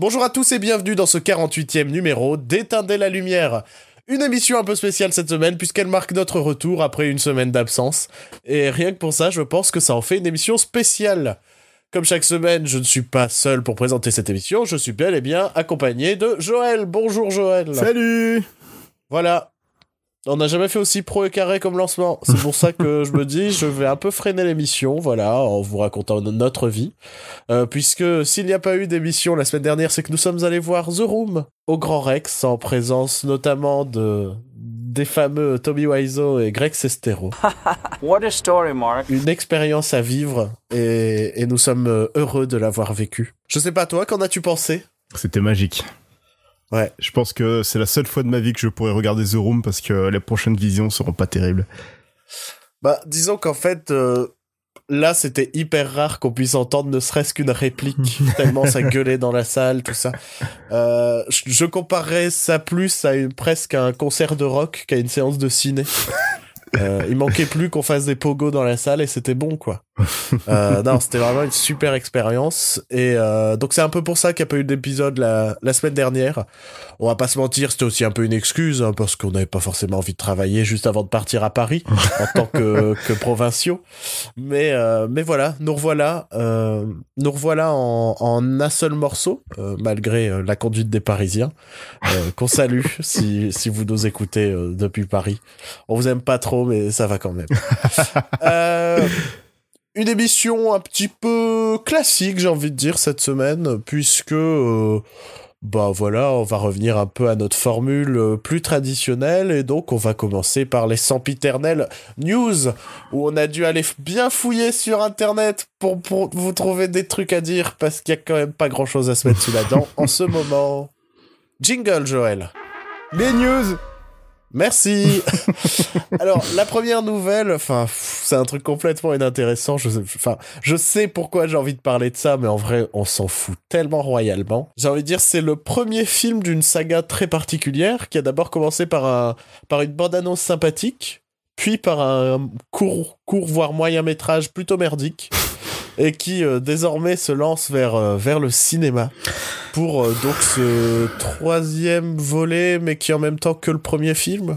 Bonjour à tous et bienvenue dans ce 48e numéro d'Éteindre la lumière. Une émission un peu spéciale cette semaine puisqu'elle marque notre retour après une semaine d'absence. Et rien que pour ça, je pense que ça en fait une émission spéciale. Comme chaque semaine, je ne suis pas seul pour présenter cette émission, je suis bel et bien accompagné de Joël. Bonjour Joël. Salut Voilà. On n'a jamais fait aussi pro et carré comme lancement. C'est pour ça que je me dis, je vais un peu freiner l'émission, voilà, en vous racontant notre vie. Euh, puisque s'il n'y a pas eu d'émission la semaine dernière, c'est que nous sommes allés voir The Room au Grand Rex, en présence notamment de des fameux Tommy Wiseau et Greg Sestero. What a story, Mark. Une expérience à vivre et, et nous sommes heureux de l'avoir vécu. Je sais pas toi, qu'en as-tu pensé? C'était magique. Ouais. Je pense que c'est la seule fois de ma vie que je pourrais regarder The Room parce que les prochaines visions seront pas terribles. Bah, disons qu'en fait, euh, là, c'était hyper rare qu'on puisse entendre ne serait-ce qu'une réplique, tellement ça gueulait dans la salle, tout ça. Euh, je, je comparerais ça plus à une, presque à un concert de rock qu'à une séance de ciné. Euh, il manquait plus qu'on fasse des pogos dans la salle et c'était bon quoi. Euh, non, c'était vraiment une super expérience et euh, donc c'est un peu pour ça qu'il n'y a pas eu d'épisode la, la semaine dernière. On va pas se mentir, c'était aussi un peu une excuse hein, parce qu'on n'avait pas forcément envie de travailler juste avant de partir à Paris en tant que, que provinciaux. Mais euh, mais voilà, nous revoilà, euh, nous revoilà en, en un seul morceau euh, malgré euh, la conduite des Parisiens euh, qu'on salue si si vous nous écoutez euh, depuis Paris. On vous aime pas trop, mais ça va quand même. Euh, une émission un petit peu classique, j'ai envie de dire, cette semaine, puisque, euh, bah voilà, on va revenir un peu à notre formule euh, plus traditionnelle, et donc on va commencer par les sempiternelles news, où on a dû aller bien fouiller sur Internet pour, pour vous trouver des trucs à dire, parce qu'il y a quand même pas grand-chose à se mettre sous la dent en ce moment. Jingle, Joël. Les news Merci. Alors la première nouvelle, enfin c'est un truc complètement inintéressant. Je, enfin, je sais pourquoi j'ai envie de parler de ça, mais en vrai, on s'en fout tellement royalement. J'ai envie de dire, c'est le premier film d'une saga très particulière qui a d'abord commencé par un, par une bande-annonce sympathique, puis par un court, court voire moyen métrage plutôt merdique. Et qui euh, désormais se lance vers, euh, vers le cinéma pour euh, donc ce troisième volet, mais qui est en même temps que le premier film.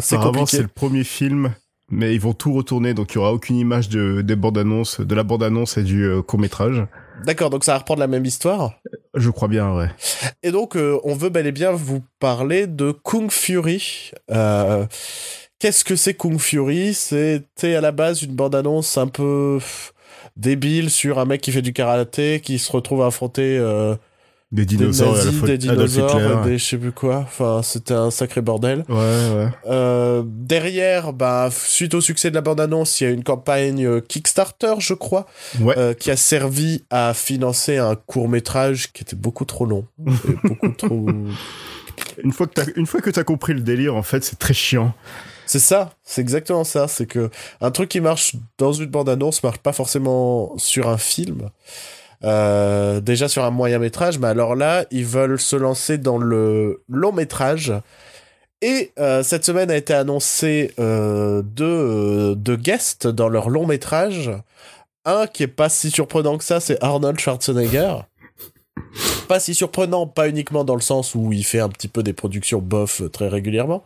C'est Apparemment, c'est le premier film, mais ils vont tout retourner, donc il y aura aucune image de, des bandes annonces, de la bande annonce et du court métrage. D'accord, donc ça va reprendre la même histoire. Je crois bien, ouais. Et donc, on veut bel et bien vous parler de Kung Fury. Qu'est-ce que c'est Kung Fury? C'était à la base une bande-annonce un peu débile sur un mec qui fait du karaté, qui se retrouve à affronter euh, Des des dinosaures la nazis, des dinosaures, Hitler. des je sais plus quoi. Enfin, c'était un sacré bordel. Ouais, ouais. Euh, derrière, bah, suite au succès de la bande-annonce, il y a une campagne euh, Kickstarter, je crois, Ouais. euh, qui a servi à financer un court métrage qui était beaucoup trop long, et beaucoup trop. Une fois que t'as, une fois que t'as compris le délire, en fait, c'est très chiant. C'est ça, c'est exactement ça. C'est que un truc qui marche dans une bande-annonce marche pas forcément sur un film. Euh, déjà sur un moyen métrage, mais alors là, ils veulent se lancer dans le long métrage. Et euh, cette semaine a été annoncé euh, deux, deux guests dans leur long métrage. Un qui est pas si surprenant que ça, c'est Arnold Schwarzenegger. Pas si surprenant, pas uniquement dans le sens où il fait un petit peu des productions bof euh, très régulièrement.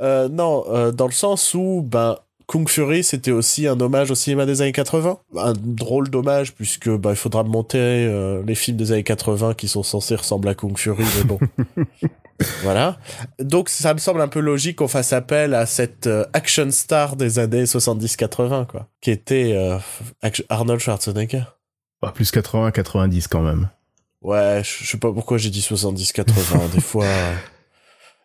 Euh, non, euh, dans le sens où ben Kung Fury c'était aussi un hommage au cinéma des années 80, un drôle d'hommage puisque ben, il faudra monter euh, les films des années 80 qui sont censés ressembler à Kung Fury, mais bon. voilà. Donc ça me semble un peu logique qu'on fasse appel à cette action star des années 70-80 quoi, qui était Arnold Schwarzenegger. Bah, plus 80, 90 quand même. Ouais, je sais pas pourquoi j'ai dit 70-80. Des fois, euh,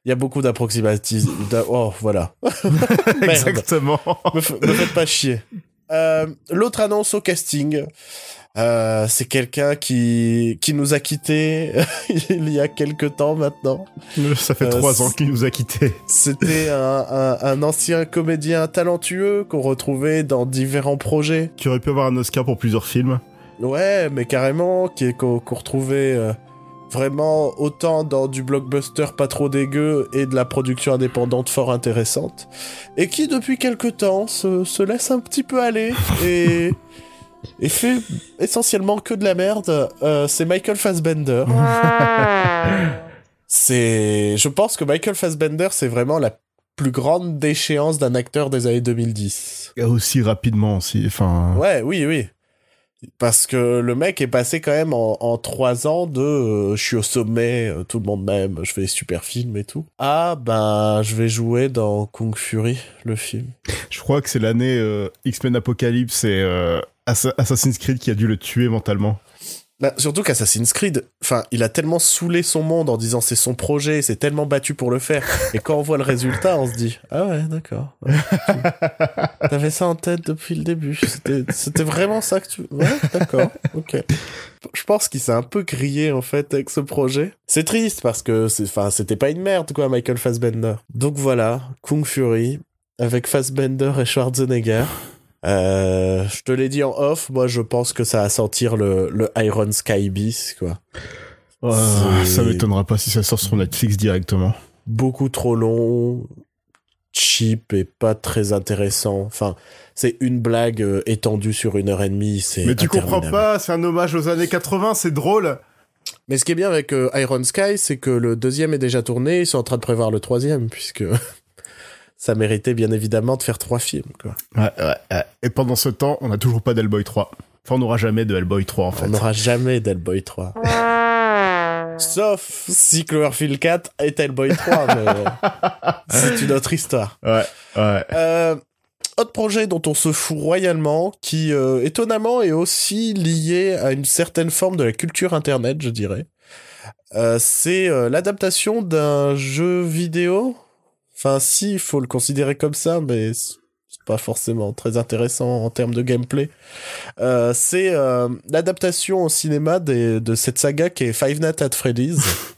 il y a beaucoup d'approximatisme. d'a- Oh, voilà. Exactement. me, me faites pas chier. Euh, L'autre annonce au casting, euh, c'est quelqu'un qui, qui nous a quittés il y a quelques temps maintenant. Ça fait Euh, trois ans qu'il nous a quittés. C'était un, un, un ancien comédien talentueux qu'on retrouvait dans différents projets. Qui aurait pu avoir un Oscar pour plusieurs films. Ouais, mais carrément, qui est- qu'on qu'on retrouvait euh, vraiment autant dans du blockbuster pas trop dégueu et de la production indépendante fort intéressante, et qui depuis quelque temps se, se laisse un petit peu aller et et fait essentiellement que de la merde, euh, c'est Michael Fassbender. c'est, je pense que Michael Fassbender, c'est vraiment la plus grande déchéance d'un acteur des années 2010. Et aussi rapidement aussi. Enfin. Ouais, oui, oui. Parce que le mec est passé quand même en, trois ans de euh, je suis au sommet, euh, tout le monde m'aime, je fais des super films et tout. Ah ben je vais jouer dans Kung Fury, le film. Je crois que c'est l'année euh, X-Men Apocalypse et Assa- Assassin's Creed qui a dû le tuer mentalement. Bah, surtout qu'Assassin's Creed, enfin, il a tellement saoulé son monde en disant c'est son projet, c'est tellement battu pour le faire. Et quand on voit le résultat, on se dit ah ouais, d'accord. T'avais ça en tête depuis le début. C'était, vraiment ça que tu. Ouais, d'accord. Ok. Je pense qu'il s'est un peu grillé en fait avec ce projet. C'est triste parce que enfin, c'était pas une merde quoi, Michael Fassbender. Donc voilà, Kung Fury avec Fassbender et Schwarzenegger. Euh, je te l'ai dit en off, moi je pense que ça va sentir le, le Iron Sky Beast, quoi. C'est- ça m'étonnera pas si ça sort sur Netflix directement. Beaucoup trop long, cheap et pas très intéressant. Enfin, c'est une blague euh, étendue sur une heure et demie, c'est Mais tu comprends pas, c'est un hommage aux années 80, c'est drôle. Mais ce qui est bien avec euh, Iron Sky, c'est que le deuxième est déjà tourné, ils sont en train de prévoir le troisième, puisque ça méritait bien évidemment de faire trois films, quoi. Ouais, ouais, ouais. Et pendant ce temps, on n'a toujours pas d'Hellboy 3. Enfin, on n'aura jamais de Hellboy 3 en fait. On n'aura jamais d'Hellboy 3. Sauf si Cloverfield 4 est Hellboy 3, mais c'est une autre histoire. Ouais, ouais. Euh, autre projet dont on se fout royalement, qui euh, étonnamment est aussi lié à une certaine forme de la culture internet, je dirais. Euh, c'est l'adaptation d'un jeu vidéo. Enfin, si, il faut le considérer comme ça, mais c'est pas forcément très intéressant en termes de gameplay. Euh, c'est euh, l'adaptation au cinéma des- de cette saga qui est Five Nights at Freddy's.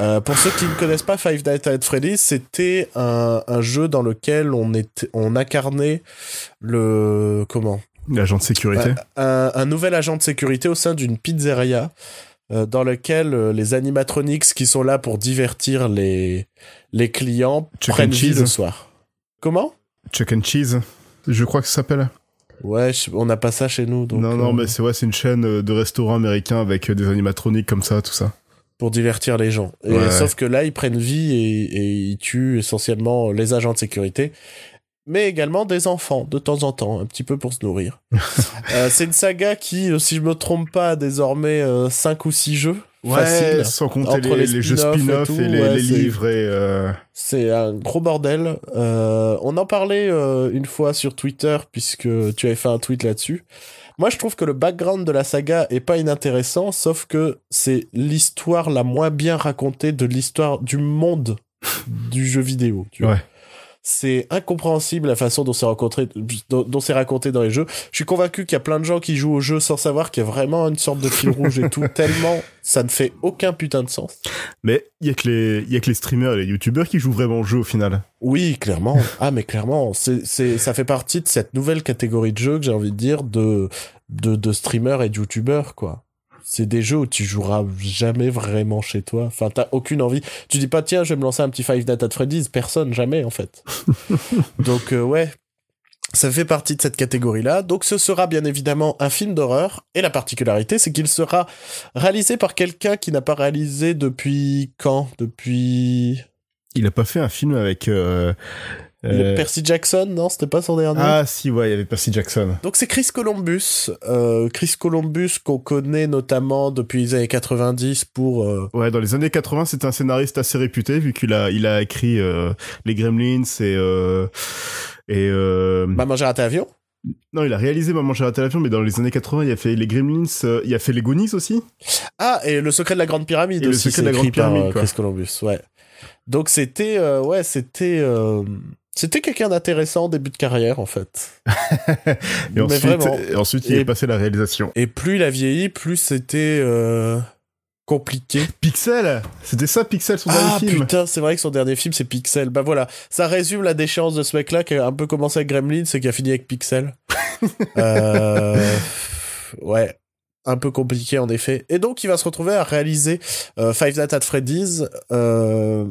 Euh, pour ceux qui ne connaissent pas Five Nights at Freddy's, c'était un, un jeu dans lequel on était, on incarnait le comment? L'agent de sécurité. un, un nouvel agent de sécurité au sein d'une pizzeria dans lequel euh, les animatronics qui sont là pour divertir les les clients Chuck prennent vie le soir. Comment? Chuck and Cheese, je crois que ça s'appelle. Ouais, on n'a pas ça chez nous. Donc, non, non, euh, mais c'est ouais, c'est une chaîne euh, de restaurants américains avec euh, des animatroniques comme ça, tout ça. pour divertir les gens. Et, Ouais. Sauf que là, ils prennent vie et, et ils tuent essentiellement les agents de sécurité, mais également des enfants de temps en temps, un petit peu pour se nourrir. Euh, c'est une saga qui, euh, si je me trompe pas, a désormais 5 ou 6 jeux. Facile. sans compter les, les les jeux et spin-off et, les, ouais, livres et euh, C'est un gros bordel. Euh, on en parlait euh, une fois sur Twitter, puisque tu avais fait un tweet là-dessus. Moi, je trouve que le background de la saga est pas inintéressant, sauf que c'est l'histoire la moins bien racontée de l'histoire du monde du jeu vidéo. Tu vois. C'est incompréhensible la façon dont c'est rencontré, dont, dont c'est raconté dans les jeux. Je suis convaincu qu'il y a plein de gens qui jouent au jeu sans savoir qu'il y a vraiment une sorte de fil rouge et tout, tellement ça ne fait aucun putain de sens. Mais il y a que les il y a que les streamers et les youtubeurs qui jouent vraiment au jeu au final. Oui, clairement. Ah, mais clairement, c'est, c'est, ça fait partie de cette nouvelle catégorie de jeux que j'ai envie de dire de, de, de streamers et de youtubeurs, quoi. C'est des jeux où tu joueras jamais vraiment chez toi. Enfin, t'as aucune envie. Tu dis pas, tiens, je vais me lancer un petit Five Nights at Freddy's. Personne, jamais, en fait. Donc, euh, ouais. Ça fait partie de cette catégorie-là. Donc, ce sera bien évidemment un film d'horreur. Et la particularité, c'est qu'il sera réalisé par quelqu'un qui n'a pas réalisé depuis quand? Depuis, Il a pas fait un film avec euh, le euh, Percy Jackson, non? C'était pas son dernier? Ah si ouais, il y avait Percy Jackson. Donc c'est Chris Columbus, euh, Chris Columbus qu'on connaît notamment depuis les années 90 pour euh, Ouais, dans les années 80, c'est un scénariste assez réputé vu qu'il a il a écrit euh, les Gremlins et et Maman j'ai raté avion. non, il a réalisé Maman j'ai raté l'avion mais dans les années 80, il a fait les Gremlins, il a fait les Goonies aussi. Ah et le secret de la grande pyramide Et le aussi, secret de la grande par, pyramide, quoi. Chris Columbus, ouais. Donc c'était ouais c'était c'était quelqu'un d'intéressant en début de carrière en fait. Et Mais ensuite, vraiment. et ensuite il Et- est passé la réalisation. Et plus il a vieilli, plus c'était euh, compliqué. Pixel, c'était ça Pixel son Ah dernier film? putain, c'est vrai que son dernier film c'est Pixel. Bah voilà, ça résume la déchéance de ce mec-là qui a un peu commencé avec Gremlins et qui a fini avec Pixel. euh... Ouais, un peu compliqué en effet. Et donc il va se retrouver à réaliser euh, Five Nights at Freddy's. Euh...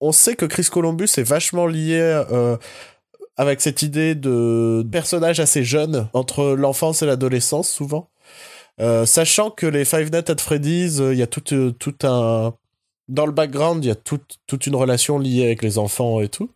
On sait que Chris Columbus est vachement lié euh, avec cette idée de personnage assez jeune entre l'enfance et l'adolescence souvent. Euh, sachant que les Five Nights at Freddy's, il y a tout, euh, tout un dans le background, il y a toute toute une relation liée avec les enfants et tout.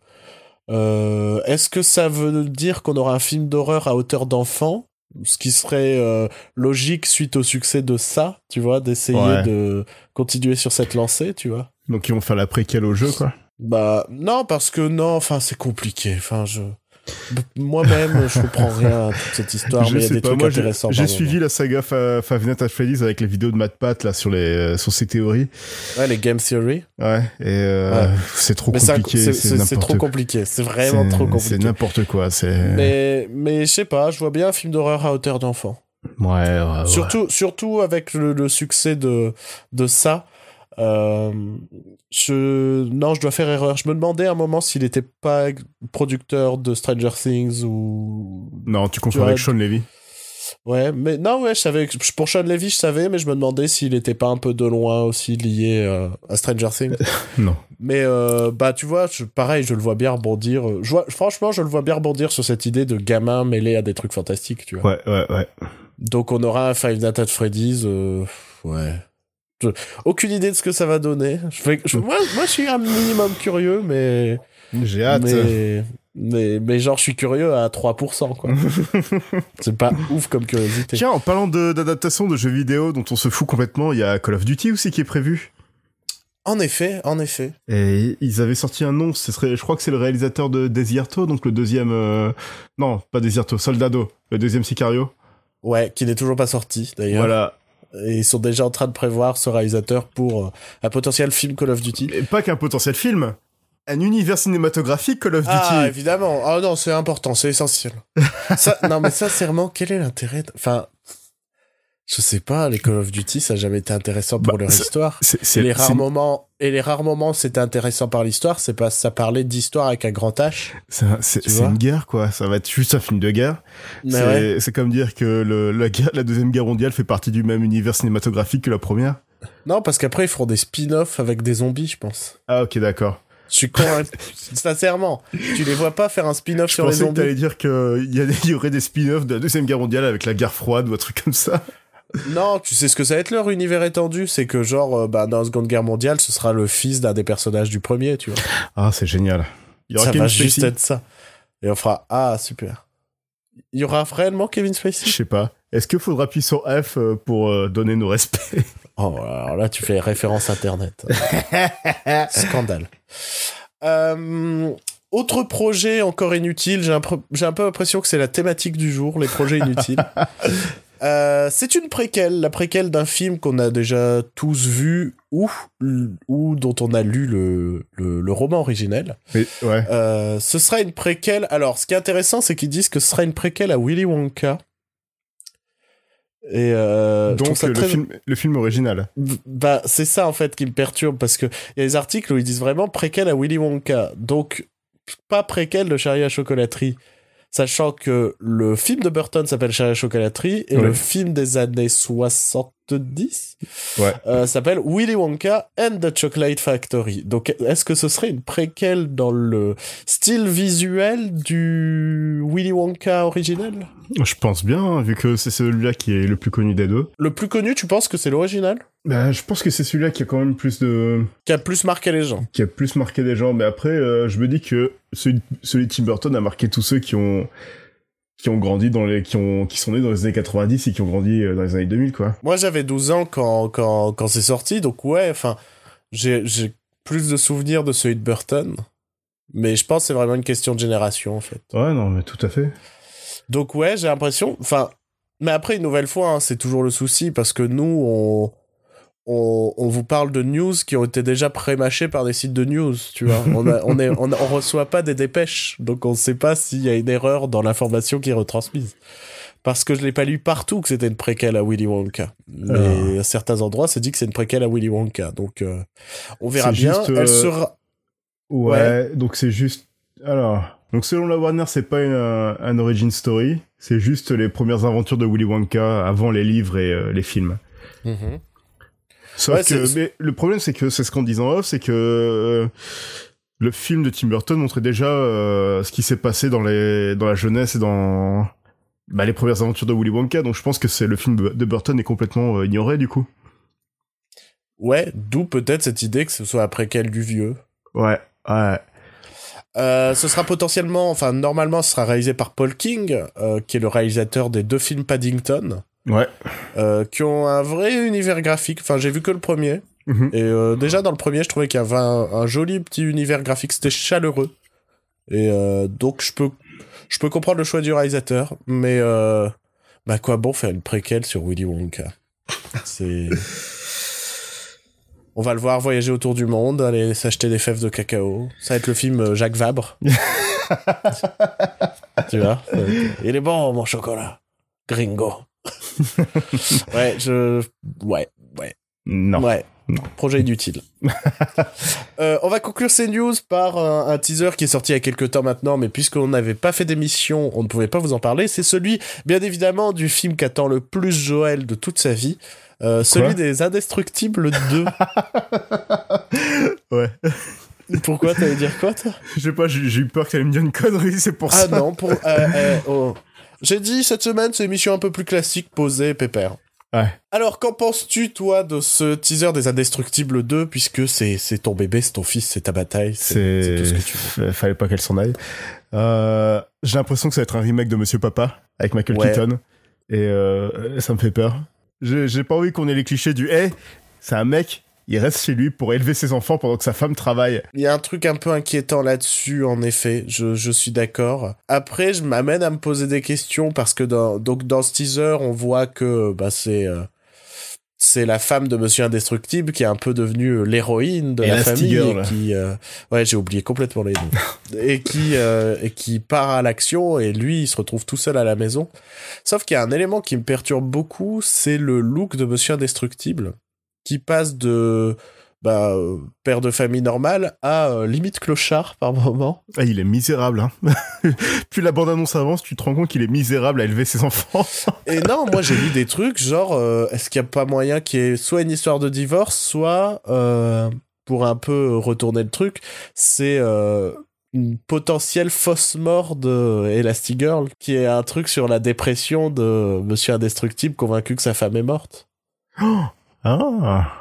Euh, Est-ce que ça veut dire qu'on aura un film d'horreur à hauteur d'enfant? Ce qui serait euh, logique suite au succès de ça, tu vois, d'essayer Ouais. de continuer sur cette lancée, tu vois? Donc ils vont faire la préquelle au jeu, quoi. Bah non, parce que non, enfin c'est compliqué. Enfin je moi-même je comprends rien à toute cette histoire, Je mais il y a des pas, trucs moi, j'ai- intéressants. J'ai par suivi la saga Fa- Five Nights at Freddy's avec les vidéos de Matt Pat là sur les euh, sur ses théories. Ouais, les game theory. Ouais. Et euh, Ouais. c'est trop c'est compliqué. c'est C'est c'est- c'est trop compliqué. C'est vraiment C'est- trop C'est compliqué. n'importe quoi. C'est. Mais mais je sais pas, je vois bien un film d'horreur à hauteur d'enfant. Ouais, ouais, ouais. Surtout surtout avec le, le succès de de ça. Euh, je non, je dois faire erreur. Je me demandais à un moment s'il était pas producteur de Stranger Things ou Non, tu confonds avec Sean Levy. Ouais, mais non, ouais, je savais pour Sean Levy, je savais, mais je me demandais s'il était pas un peu de loin aussi lié euh, à Stranger Things. Non. mais euh, bah, tu vois, je- pareil, je le vois bien rebondir. Je vois, franchement, je le vois bien rebondir sur cette idée de gamin mêlé à des trucs fantastiques, tu vois. Ouais, ouais, ouais. Donc, on aura un Five Nights at Freddy's. euh, ouais. Je- aucune idée de ce que ça va donner. Je fais, je- moi, moi, je suis un minimum curieux, mais J'ai hâte. mais, mais mais genre, je suis curieux à 3%, quoi. C'est pas ouf comme curiosité. Tiens, en parlant de- d'adaptation de, jeux vidéo dont on se fout complètement, il y a Call of Duty aussi qui est prévu. En effet, en effet. Et ils avaient sorti un nom, ce serait, je crois que c'est le réalisateur de Desierto, donc le deuxième, euh, non, pas Desierto, Soldado, le deuxième Sicario. Ouais, qui n'est toujours pas sorti d'ailleurs. Voilà. Et ils sont déjà en train de prévoir ce réalisateur pour euh, un potentiel film Call of Duty. Et pas qu'un potentiel film, un univers cinématographique Call of Duty. Ah, évidemment. Ah non, c'est important, c'est essentiel. ça, non, mais sincèrement, quel est l'intérêt Enfin, je sais pas, les Call of Duty, ça n'a jamais été intéressant pour Bah, leur histoire. c'est, les rares moments et les rares moments c'était intéressant par l'histoire, c'est pas ça parlait d'histoire avec un grand H. c'est, une guerre, quoi. Ça va être juste un film de guerre. C'est, ouais. comme dire que le, la, guerre, la deuxième guerre mondiale fait partie du même univers cinématographique que la première. Non, parce qu'après ils feront des spin-offs avec des zombies, je pense. Ah, ok, d'accord. Je suis convaincu. Sincèrement, tu les vois pas faire un spin-off Je sur les pensais que zombies. t'allais dire qu'il y aurait des spin-offs de la deuxième guerre mondiale avec la guerre froide ou un truc comme ça. Non, tu sais ce que ça va être leur univers étendu, c'est que genre euh, bah, dans la Seconde Guerre mondiale, ce sera le fils d'un des personnages du premier, tu vois. Ah, c'est génial. Il y aura Ça Kevin va juste être ça. Et on fera ah super. Il y aura réellement Kevin Je Spacey sais pas. Est-ce qu'il faudra appuyer sur F euh, pour euh, donner nos respects? Oh alors là tu fais référence internet. Scandale. Euh, autre projet encore inutile, j'ai un, pro- j'ai un peu l'impression que c'est la thématique du jour, les projets inutiles. Euh, c'est une préquelle, la préquelle d'un film qu'on a déjà tous vu ou, ou dont on a lu le, le, le roman originel. Ouais. Euh, ce sera une préquelle. Alors, ce qui est intéressant, c'est qu'ils disent que ce sera une préquelle à Willy Wonka. Et euh, Donc ça très- le, film, le film original. bah, c'est ça en fait qui me perturbe parce que il y a des articles où ils disent vraiment préquel à Willy Wonka. Donc, pas préquel de Charlie à la chocolaterie. Sachant que le film de Burton s'appelle à la chocolaterie et le film des années 70 Ouais. euh, s'appelle Willy Wonka and the Chocolate Factory. Donc, est-ce que ce serait une préquelle dans le style visuel du Willy Wonka original? Je pense bien, hein, vu que c'est celui-là qui est le plus connu des deux. Le plus connu, tu penses que c'est l'original? Bah, je pense que c'est celui-là qui a quand même plus de, Qui a plus marqué les gens qui a plus marqué des gens. Mais après, euh, je me dis que celui, celui de Tim Burton a marqué tous ceux qui ont, qui ont grandi dans les, qui ont, qui sont nés dans les années 90 et qui ont grandi euh, dans les années 2000, quoi. Moi, j'avais 12 ans quand, quand, quand c'est sorti, donc ouais, enfin, j'ai, j'ai plus de souvenirs de celui de Burton. Mais je pense que c'est vraiment une question de génération, en fait. Ouais, non, mais tout à fait. Donc ouais, j'ai l'impression, enfin, mais après, une nouvelle fois, hein, c'est toujours le souci, parce que nous, on, on, on vous parle de news qui ont été déjà pré-mâchées par des sites de news, tu vois. On, a, on, est, on, on reçoit pas des dépêches, donc on sait pas s'il y a une erreur dans l'information qui est retransmise. Parce que je l'ai pas lu partout que c'était une préquelle à Willy Wonka. Mais à certains endroits, c'est dit que c'est une préquelle à Willy Wonka. Donc, euh, on verra bien. juste, Elle euh, sera... Ouais, donc c'est juste. Alors, donc selon la Warner, c'est pas une, un, un origin story, c'est juste les premières aventures de Willy Wonka avant les livres et euh, les films. Mhm. Sauf Ouais, que, c'est- mais le problème c'est que c'est ce qu'on dit en off, c'est que euh, le film de Tim Burton montrait déjà euh, ce qui s'est passé dans les dans la jeunesse et dans bah, les premières aventures de Willy Wonka. Donc je pense que c'est le film de Burton est complètement euh, ignoré du coup. Ouais, d'où peut-être cette idée que ce soit après quel du vieux. Ouais, ouais. Euh, ce sera potentiellement, enfin normalement, ce sera réalisé par Paul King, qui est le réalisateur des deux films Paddington. Ouais. Euh, qui ont un vrai univers graphique. Enfin, j'ai vu que le premier. Mhm. Et euh, déjà dans le premier, je trouvais qu'il y avait un, un joli petit univers graphique. C'était chaleureux. Et euh, donc je peux, je peux comprendre le choix du réalisateur, mais bah quoi bon faire une préquelle sur Willy Wonka? C'est on va le voir voyager autour du monde, aller s'acheter des fèves de cacao. Ça va être le film Jacques Vabre. tu vois? Être- Il est bon, mon chocolat. Gringo. ouais, je... Ouais, ouais, Non. ouais. Non. Projet inutile. Euh, on va conclure ces news par un, un teaser qui est sorti il y a quelques temps maintenant, mais puisqu'on n'avait pas fait d'émission, on ne pouvait pas vous en parler. C'est celui, bien évidemment, du film qu'attend le plus Joël de toute sa vie. Euh, celui des Indestructibles 2. Ouais. Pourquoi? T'allais dire quoi, toi? Je sais pas, j'ai eu peur que t'allais me dire une connerie, c'est pour Ah ça. non, pour... euh, oh. J'ai dit, cette semaine, c'est une émission un peu plus classique, posée, pépère. Ouais. Alors, qu'en penses-tu, toi, de ce teaser des Indestructibles 2, puisque c'est c'est ton bébé, c'est ton fils, c'est ta bataille, c'est c'est tout ce que tu veux. Fallait pas qu'elle s'en aille. Euh, j'ai l'impression que ça va être un remake de Monsieur Papa avec Michael Ouais. Keaton et euh, ça me fait peur. J'ai j'ai pas envie qu'on ait les clichés du hey, c'est un mec, il reste chez lui pour élever ses enfants pendant que sa femme travaille. Il y a un truc un peu inquiétant là-dessus, en effet, je, je suis d'accord. Après, je m'amène à me poser des questions parce que dans, donc dans ce teaser, on voit que bah, c'est euh, c'est la femme de Monsieur Indestructible qui est un peu devenue euh, l'héroïne de la famille et qui euh, ouais j'ai oublié complètement les noms et qui euh, et qui part à l'action et lui il se retrouve tout seul à la maison. Sauf qu'il y a un élément qui me perturbe beaucoup, c'est le look de Monsieur Indestructible qui passe de bah, euh, père de famille normal à euh, limite clochard par moment. Ah, il est misérable. Hein. Plus la bande-annonce avance, tu te rends compte qu'il est misérable à élever ses enfants. Et non, moi j'ai lu des trucs genre, euh, est-ce qu'il n'y a pas moyen qu'il y ait soit une histoire de divorce, soit, pour un peu retourner le truc, c'est une potentielle fausse mort de Elastigirl, qui est un truc sur la dépression de Monsieur Indestructible convaincu que sa femme est morte. Ah.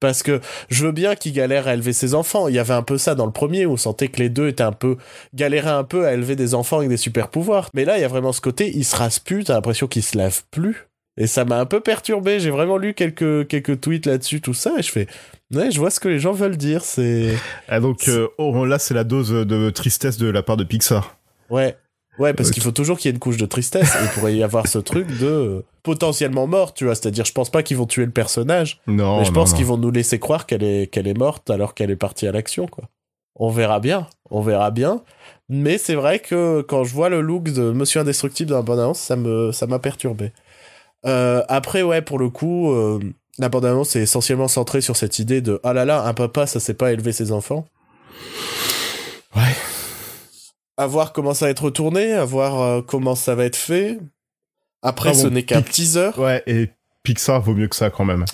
Parce que je veux bien qu'il galère à élever ses enfants. Il y avait un peu ça dans le premier où on sentait que les deux étaient un peu galéraient un peu à élever des enfants avec des super pouvoirs. Mais là, il y a vraiment ce côté, il se rase plus, t'as l'impression qu'il se lave plus. Et ça m'a un peu perturbé. J'ai vraiment lu quelques quelques tweets là-dessus, tout ça, et je fais, ouais, je vois ce que les gens veulent dire. C'est Ah, donc euh, oh, là, c'est la dose de tristesse de la part de Pixar. ouais. Ouais, parce Ok. qu'il faut toujours qu'il y ait une couche de tristesse. Et il pourrait y avoir ce truc de euh, potentiellement mort, tu vois. C'est-à-dire, je pense pas qu'ils vont tuer le personnage. Non, Mais je non, pense qu'ils vont nous laisser croire qu'elle est, qu'elle est morte alors qu'elle est partie à l'action, quoi. On verra bien, on verra bien. Mais c'est vrai que quand je vois le look de Monsieur Indestructible dans la bande-annonce, ça me, ça m'a perturbé. Euh, après, ouais, pour le coup, euh, la bande-annonce est essentiellement centrée sur cette idée de ah là là, un papa, ça sait pas élever ses enfants. Ouais. À voir comment ça va être retourné, à voir euh, comment ça va être fait. Après, Ah bon, ce n'est qu'un teaser. Ouais, et Pixar vaut mieux que ça quand même.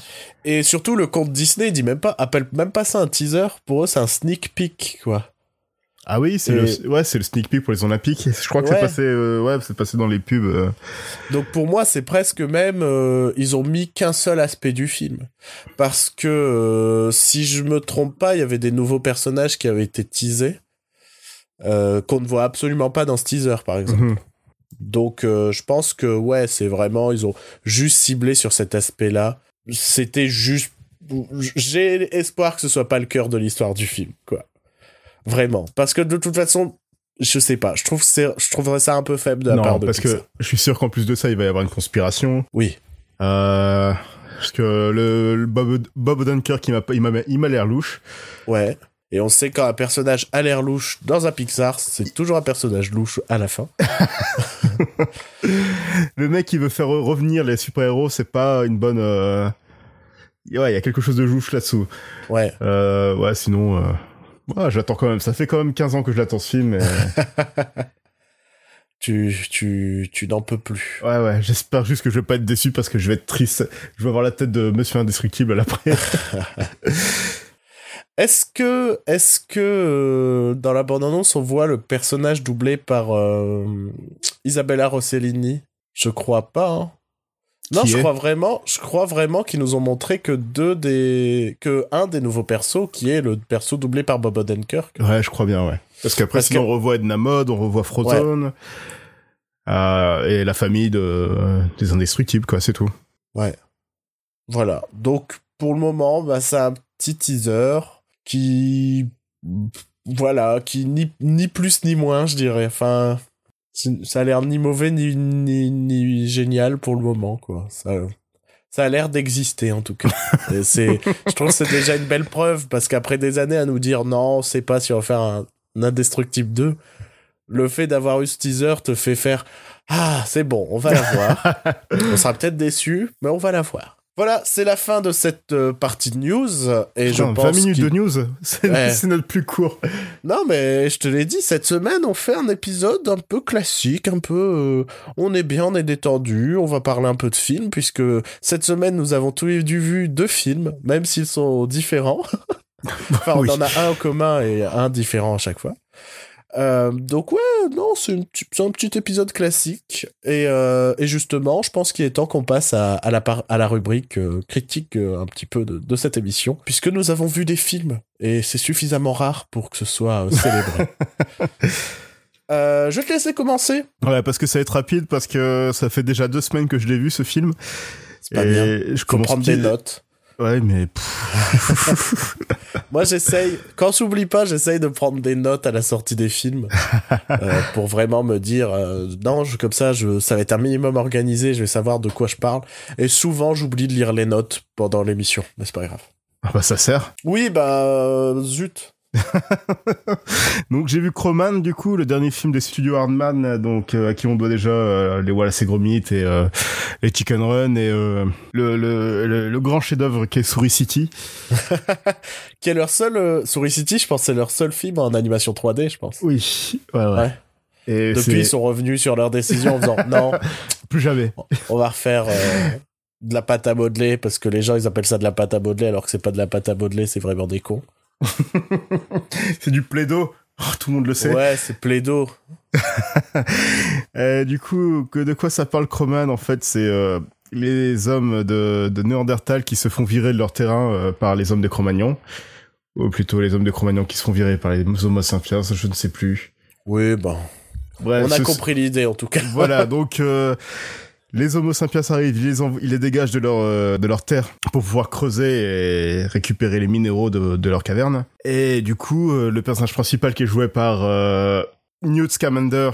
Et surtout, le compte Disney dit même pas, appelle même pas ça un teaser. Pour eux, c'est un sneak peek, quoi. Ah oui, c'est Et- le, ouais, c'est le sneak peek pour les Olympiques. Je crois que Ouais. c'est passé, euh, ouais, c'est passé dans les pubs. euh. Donc pour moi, c'est presque même, euh, ils ont mis qu'un seul aspect du film. Parce que, si je me trompe pas, il y avait des nouveaux personnages qui avaient été teasés, euh, qu'on ne voit absolument pas dans ce teaser, par exemple. Mhm. Donc euh, je pense que, ouais, c'est vraiment, ils ont juste ciblé sur cet aspect-là. C'était juste... J'ai espoir que ce soit pas le cœur de l'histoire du film, quoi. Vraiment. Parce que de toute façon, je sais pas, je trouve je trouverais ça un peu faible de la Non, part de parce Pixar. que je suis sûr qu'en plus de ça, il va y avoir une conspiration. Oui. Euh, parce que le, le Bob, Bob Odenkirk, il m'a, pas- il m'a, il m'a l'air louche. Ouais. Et on sait quand un personnage a l'air louche dans un Pixar, c'est toujours un personnage louche à la fin. Le mec qui veut faire revenir les super-héros, c'est pas une bonne. euh, Ouais, il y a quelque chose de louche là-dessous. Ouais. Euh, ouais, sinon, euh... ouais, j'attends quand même. Ça fait quand même 15 ans que je l'attends ce film. et- Tu, tu, tu n'en peux plus. ouais, ouais. J'espère juste que je vais pas être déçu parce que je vais être triste. Je vais avoir la tête de Monsieur Indestructible à l'après. Est-ce que, est-ce que euh, dans la bande-annonce on voit le personnage doublé par euh, Isabella Rossellini? Je crois pas. Hein. Non, je crois vraiment, je crois vraiment qu'ils nous ont montré que deux des, que un des nouveaux persos, qui est le perso doublé par Bob Odenkirk. Ouais, je crois bien, ouais. Parce qu'après, sinon, que- on revoit Edna Mode, on revoit Frozone, euh, et la famille de, des indestructibles, quoi, c'est tout. Ouais. Voilà. Donc, pour le moment, bah, c'est un petit teaser qui, voilà, qui ni, ni plus ni moins, je dirais. Enfin, c'est- ça a l'air ni mauvais ni, ni, ni génial pour le moment, quoi. Ça, ça a l'air d'exister, en tout cas. C'est, je trouve que c'est déjà une belle preuve parce qu'après des années à nous dire non, on sait pas si on va faire un, un Indestructible 2, le fait d'avoir eu ce teaser te fait faire ah, c'est bon, on va la voir. on sera peut-être déçu, mais on va la voir. Voilà, c'est la fin de cette euh, partie de news. Et je Putain, pense 20 minutes de news, c'est Ouais. notre plus court. Non, mais je te l'ai dit, cette semaine, on fait un épisode un peu classique, un peu... euh, on est bien, on est détendu, on va parler un peu de films, puisque cette semaine, nous avons tous les deux vu deux films, même s'ils sont différents. enfin, on Oui. en a un en commun et un différent à chaque fois. Euh, donc ouais, non, c'est un petit épisode classique. Et, euh, et justement, je pense qu'il est temps qu'on passe à, à, la, par- à la rubrique euh, critique un petit peu de, de cette émission, puisque nous avons vu des films, et c'est suffisamment rare pour que ce soit célébré. Je vais te laisser commencer. Ouais, parce que ça va être rapide, parce que ça fait déjà deux semaines que je l'ai vu, ce film. C'est pas et bien. je Faut prendre des notes. Ouais, mais Moi, j'essaye, quand j'oublie pas, j'essaye de prendre des notes à la sortie des films euh, pour vraiment me dire, euh, non, je, comme ça, je, ça va être un minimum organisé, je vais savoir de quoi je parle. Et souvent, j'oublie de lire les notes pendant l'émission, mais c'est pas grave. ah bah ça sert. Oui, bah, euh, zut. Donc j'ai vu Croman, du coup, le dernier film des studios Hardman, donc euh, à qui on doit déjà euh, les Wallace et Gromit et euh, les Chicken Run et euh, le, le, le, le grand chef-d'œuvre qui est Souris City. Qui est leur seul, euh, Souris City, je pense, c'est leur seul film en animation 3D, je pense. Oui, ouais, ouais. Ouais. Et Depuis, ils sont revenus sur leur décision en disant, non, plus jamais. on va refaire de la pâte à modeler parce que les gens ils appellent ça de la pâte à modeler alors que c'est pas de la pâte à modeler, c'est vraiment des cons. c'est du plaido. Oh, tout le monde le sait. Ouais, c'est Plaido. Euh, du coup, que de quoi ça parle Croman En fait, c'est euh, les hommes de, de Néandertal qui se font virer de leur terrain euh, par les hommes de Cro-Magnon. Ou plutôt les hommes de Cro-Magnon qui se font virer par les Homo sapiens, je ne sais plus. Oui, bon. Bref, on a compris l'idée en tout cas. Voilà, donc les Homo sapiens arrivent, ils les, env- ils les dégagent de leur, euh, de leur terre pour pouvoir creuser et récupérer les minéraux de, de leur caverne. Et du coup, euh, le personnage principal qui est joué par euh, Newt Scamander,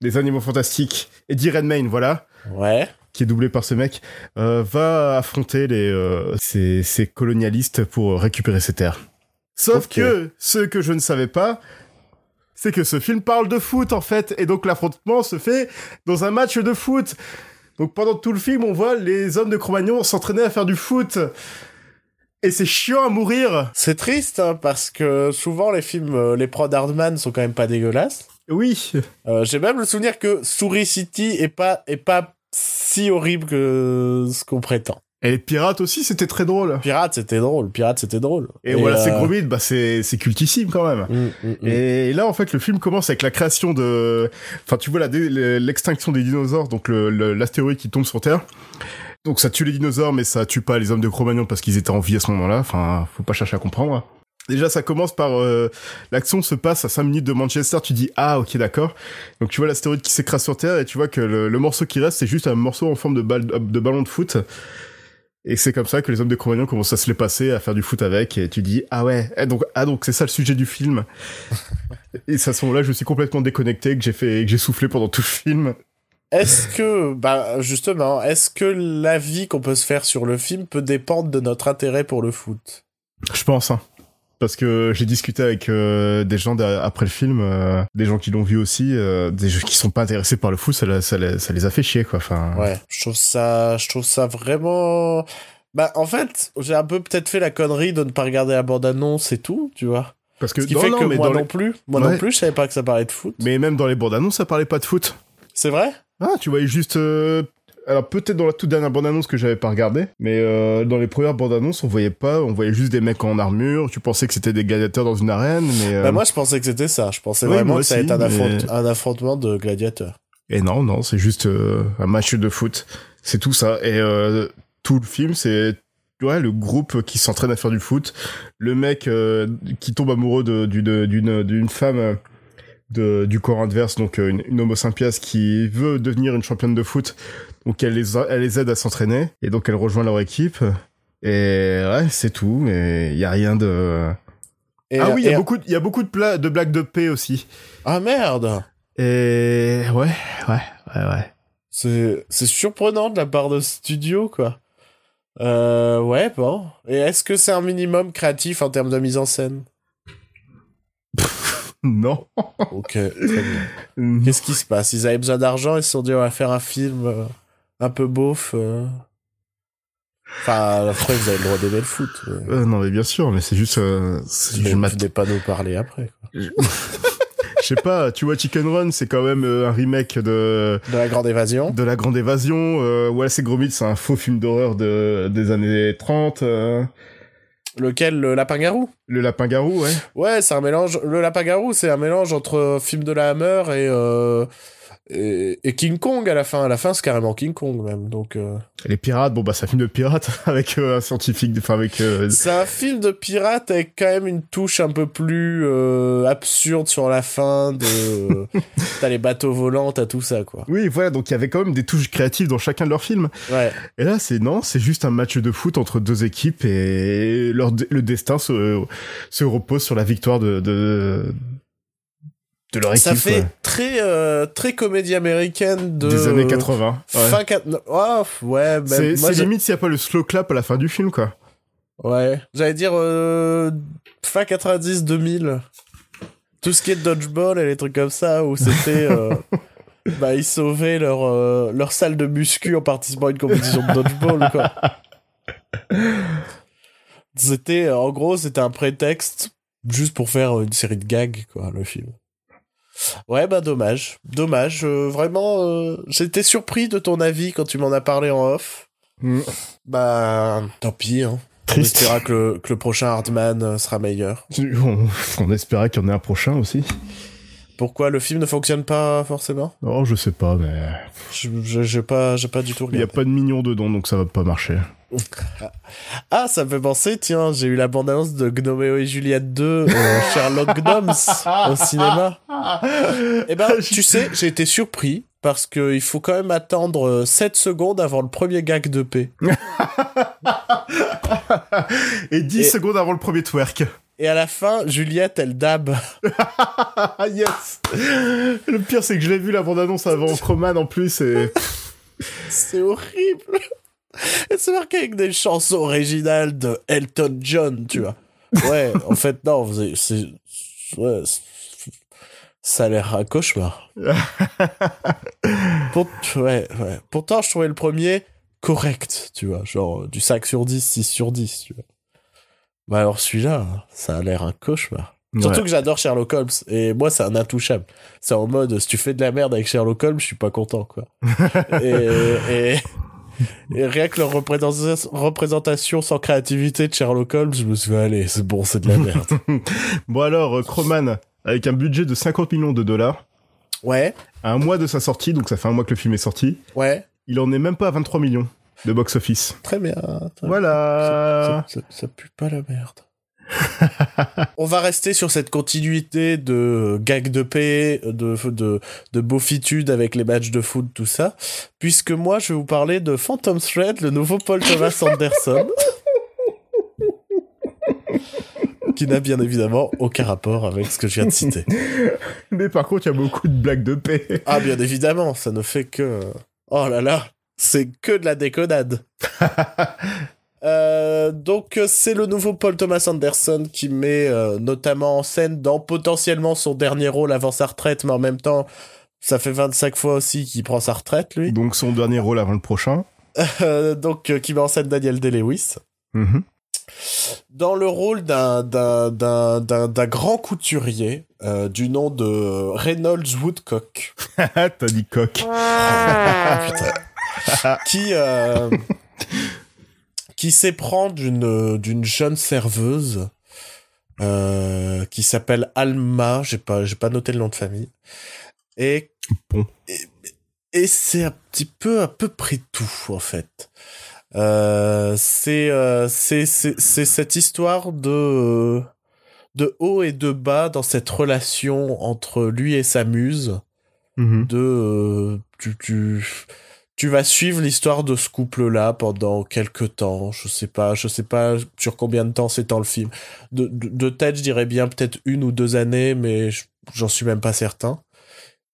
des Animaux Fantastiques, Eddie Redmayne, voilà, Ouais. qui est doublé par ce mec, va affronter les, ces, ces colonialistes pour récupérer ces terres. Sauf que ce que je ne savais pas, c'est que ce film parle de foot en fait, et donc l'affrontement se fait dans un match de foot. Donc pendant tout le film, on voit les hommes de Cro-Magnon s'entraîner à faire du foot. Et c'est chiant à mourir. C'est triste hein, parce que souvent les films, euh, les prods Hardman sont quand même pas dégueulasses. Oui. Euh, J'ai même le souvenir que Souris City est pas, est pas si horrible que ce qu'on prétend. Et les pirates aussi, c'était très drôle. Pirate c'était drôle, Pirate c'était drôle. Et, voilà, c'est euh, Gromit, bah c'est c'est cultissime quand même. mm, mm, mm. Et là, en fait, le film commence avec la création de... Enfin, tu vois la l'extinction des dinosaures, donc le- le- l'astéroïde qui tombe sur Terre. Donc ça tue les dinosaures, mais ça tue pas les hommes de Cro-Magnon parce qu'ils étaient en vie à ce moment-là. Enfin, faut pas chercher à comprendre. Déjà, ça commence par... euh, L'action se passe à 5 minutes de Manchester, tu dis « Ah, ok, d'accord ». Donc tu vois l'astéroïde qui s'écrase sur Terre et tu vois que le, le morceau qui reste, c'est juste un morceau en forme de, balle, de ballon de foot. Et c'est comme ça que les hommes de Cro-Magnon commencent à se les passer, à faire du foot avec, et tu dis, ah ouais, eh, donc, ah donc c'est ça le sujet du film. et c'est à ce moment-là, je suis complètement déconnecté, que j'ai fait, que j'ai soufflé pendant tout le film. Est-ce que, bah justement, est-ce que l'avis qu'on peut se faire sur le film peut dépendre de notre intérêt pour le foot? Je pense, hein. Parce que j'ai discuté avec euh, des gens après le film, euh, des gens qui l'ont vu aussi, euh, des gens qui sont pas intéressés par le foot, ça, les a fait chier, quoi. Enfin, Ouais, je trouve ça, je trouve ça vraiment. Bah, en fait, j'ai un peu peut-être fait la connerie de ne pas regarder la bande-annonce et tout, tu vois. Parce que Ce qui non, fait non, que mais moi dans non les- plus, moi non plus, je savais pas que ça parlait de foot. mais même dans les bandes annonces, ça parlait pas de foot. C'est vrai? Ah, tu voyais juste alors peut-être dans la toute dernière bande-annonce que j'avais pas regardé, mais euh, dans les premières bandes-annonces, on voyait pas, on voyait juste des mecs en armure. Tu pensais que c'était des gladiateurs dans une arène, mais euh, Bah, moi, je pensais que c'était ça. Je pensais Oui, vraiment que ça allait être un, mais- affront- un affrontement de gladiateurs. et non, non, c'est juste euh, un match de foot. C'est tout ça. Et euh, tout le film, c'est ouais le groupe qui s'entraîne à faire du foot, le mec euh, qui tombe amoureux d'une d'une femme. euh, de, du corps adverse, donc une, une homo qui veut devenir une championne de foot. Donc elle les, a- elle les aide à s'entraîner et donc elle rejoint leur équipe. Et ouais, c'est tout. Et il y a rien de. Et- ah oui, il y a beaucoup, de- il y a beaucoup de, pla- de blagues de paix aussi. Ah merde Et ouais, ouais, ouais, ouais. C'est c'est surprenant de la part de studio, quoi. Euh, ouais, bon. Et est-ce que c'est un minimum créatif en termes de mise en scène? Non. Ok, très bien. Qu'est-ce qui se passe? Ils avaient besoin d'argent, ils se sont dit on va faire un film euh, un peu beauf. euh. Enfin, après vous avez le droit d'aimer le foot. mais Euh, non, mais bien sûr, mais c'est juste. euh, c'est- je venez pas nous parler après. Je sais pas, tu vois, Chicken Run, c'est quand même euh, un remake de De la grande évasion. de la Grande Évasion. Euh, Wallace et Gromit, c'est un faux film d'horreur de des années 30. euh, Lequel? Le Lapin-Garou le Lapin-Garou, ouais. Ouais, c'est un mélange. Le Lapin-Garou, c'est un mélange entre film de la Hammer et, et, et King Kong à la fin. À la fin, c'est carrément King Kong même. Donc, euh, Les pirates, bon bah c'est un film de pirates avec euh, un scientifique, enfin avec. euh, c'est un film de pirate avec quand même une touche un peu plus euh, absurde sur la fin. De... t'as les bateaux volants, t'as tout ça, quoi. Oui, voilà, donc il y avait quand même des touches créatives dans chacun de leurs films. Ouais. Et là, c'est non, c'est juste un match de foot entre deux équipes et leur le destin se, se repose sur la victoire de de, de leur équipe. Ça fait très, euh, très comédie américaine de... des années 80. Ouais. Fin 4... Oh, ouais, c'est moi, c'est j'ai- limite s'il n'y a pas le slow clap à la fin du film, quoi. Ouais. J'allais dire euh, fin 90-2000. Tout ce qui est dodgeball et les trucs comme ça, où c'était... euh, bah, ils sauvaient leur, euh, leur salle de muscu en participant à une compétition de dodgeball, quoi. C'était, en gros, c'était un prétexte juste pour faire une série de gags, quoi, le film. Ouais, bah dommage. Dommage. euh, vraiment, euh, j'étais surpris de ton avis quand tu m'en as parlé en off. Mm. Bah, tant pis, hein. On Triste. que le, que le prochain Hardman euh, sera meilleur. On, on espérait qu'il y en ait un prochain aussi. Pourquoi le film ne fonctionne pas forcément? Oh, je sais pas, mais j'ai pas, j'ai pas du tout il y a pas de mignon dedans, donc ça va pas marcher. Ah, ça me fait penser, tiens, j'ai eu la bande-annonce de Gnoméo et Juliette 2, euh, Sherlock Gnomes, au cinéma. Eh ben, tu sais, j'ai été surpris, parce qu'il faut quand même attendre euh, 7 secondes avant le premier gag de paix. Et 10 Et- secondes avant le premier twerk. Et à la fin, Juliette, elle dab. Ah yes Le pire, c'est que je l'ai vu la bande-annonce avant Croman en plus, et... C'est horrible. Et c'est marqué avec des chansons originales de Elton John, tu vois. Ouais, en fait, non, c'est... ouais, ça a l'air un cauchemar. Pour- ouais, ouais. Pourtant, je trouvais le premier correct, tu vois. Genre, du 5 sur 10, 6 sur 10, tu vois. Bah alors celui-là, ça a l'air un cauchemar. Surtout que j'adore Sherlock Holmes. Et moi, c'est un intouchable. C'est en mode, si tu fais de la merde avec Sherlock Holmes, je suis pas content, quoi. et, et, et rien que leur représentation, sans créativité de Sherlock Holmes, je me suis dit, allez, c'est bon, c'est de la merde. Bon alors, euh, Croman, avec un budget de 50 millions de dollars, ouais, à un mois de sa sortie, donc ça fait un mois que le film est sorti, ouais, il en est même pas à 23 millions de box-office. très bien. très Voilà Ça, ça- ça pue pas la merde. On va rester sur cette continuité de gags de paix, de, de, de beaufitude avec les matchs de foot, tout ça, puisque moi je vais vous parler de Phantom Thread, le nouveau Paul Thomas Anderson, qui n'a bien évidemment aucun rapport avec ce que je viens de citer. Mais par contre, il y a beaucoup de blagues de paix. Ah bien évidemment, ça ne fait que... Oh là là, c'est que de la déconnade. Euh, donc c'est le nouveau Paul Thomas Anderson qui met euh, notamment en scène dans potentiellement son dernier rôle avant sa retraite, mais en même temps ça fait 25 fois aussi qu'il prend sa retraite lui. Donc son dernier rôle avant le prochain. Euh, donc euh, qui met en scène Daniel Day-Lewis Mhm. dans le rôle d'un d'un d'un d'un d'un grand couturier euh, du nom de Reynolds Woodcock. T'as dit coq. Ah, putain. qui euh, qui s'éprend d'une d'une jeune serveuse euh, qui s'appelle Alma, j'ai pas j'ai pas noté le nom de famille. Et Bon. et, et c'est un petit peu à peu près tout en fait. Euh, c'est euh, c'est c'est c'est cette histoire de de haut et de bas dans cette relation entre lui et sa muse Mhm. de tu, tu tu vas suivre l'histoire de ce couple là pendant quelques temps. Je sais pas je sais pas sur combien de temps s'étend le film. De, de, de tête je dirais bien peut-être une ou deux années mais je- j'en suis même pas certain.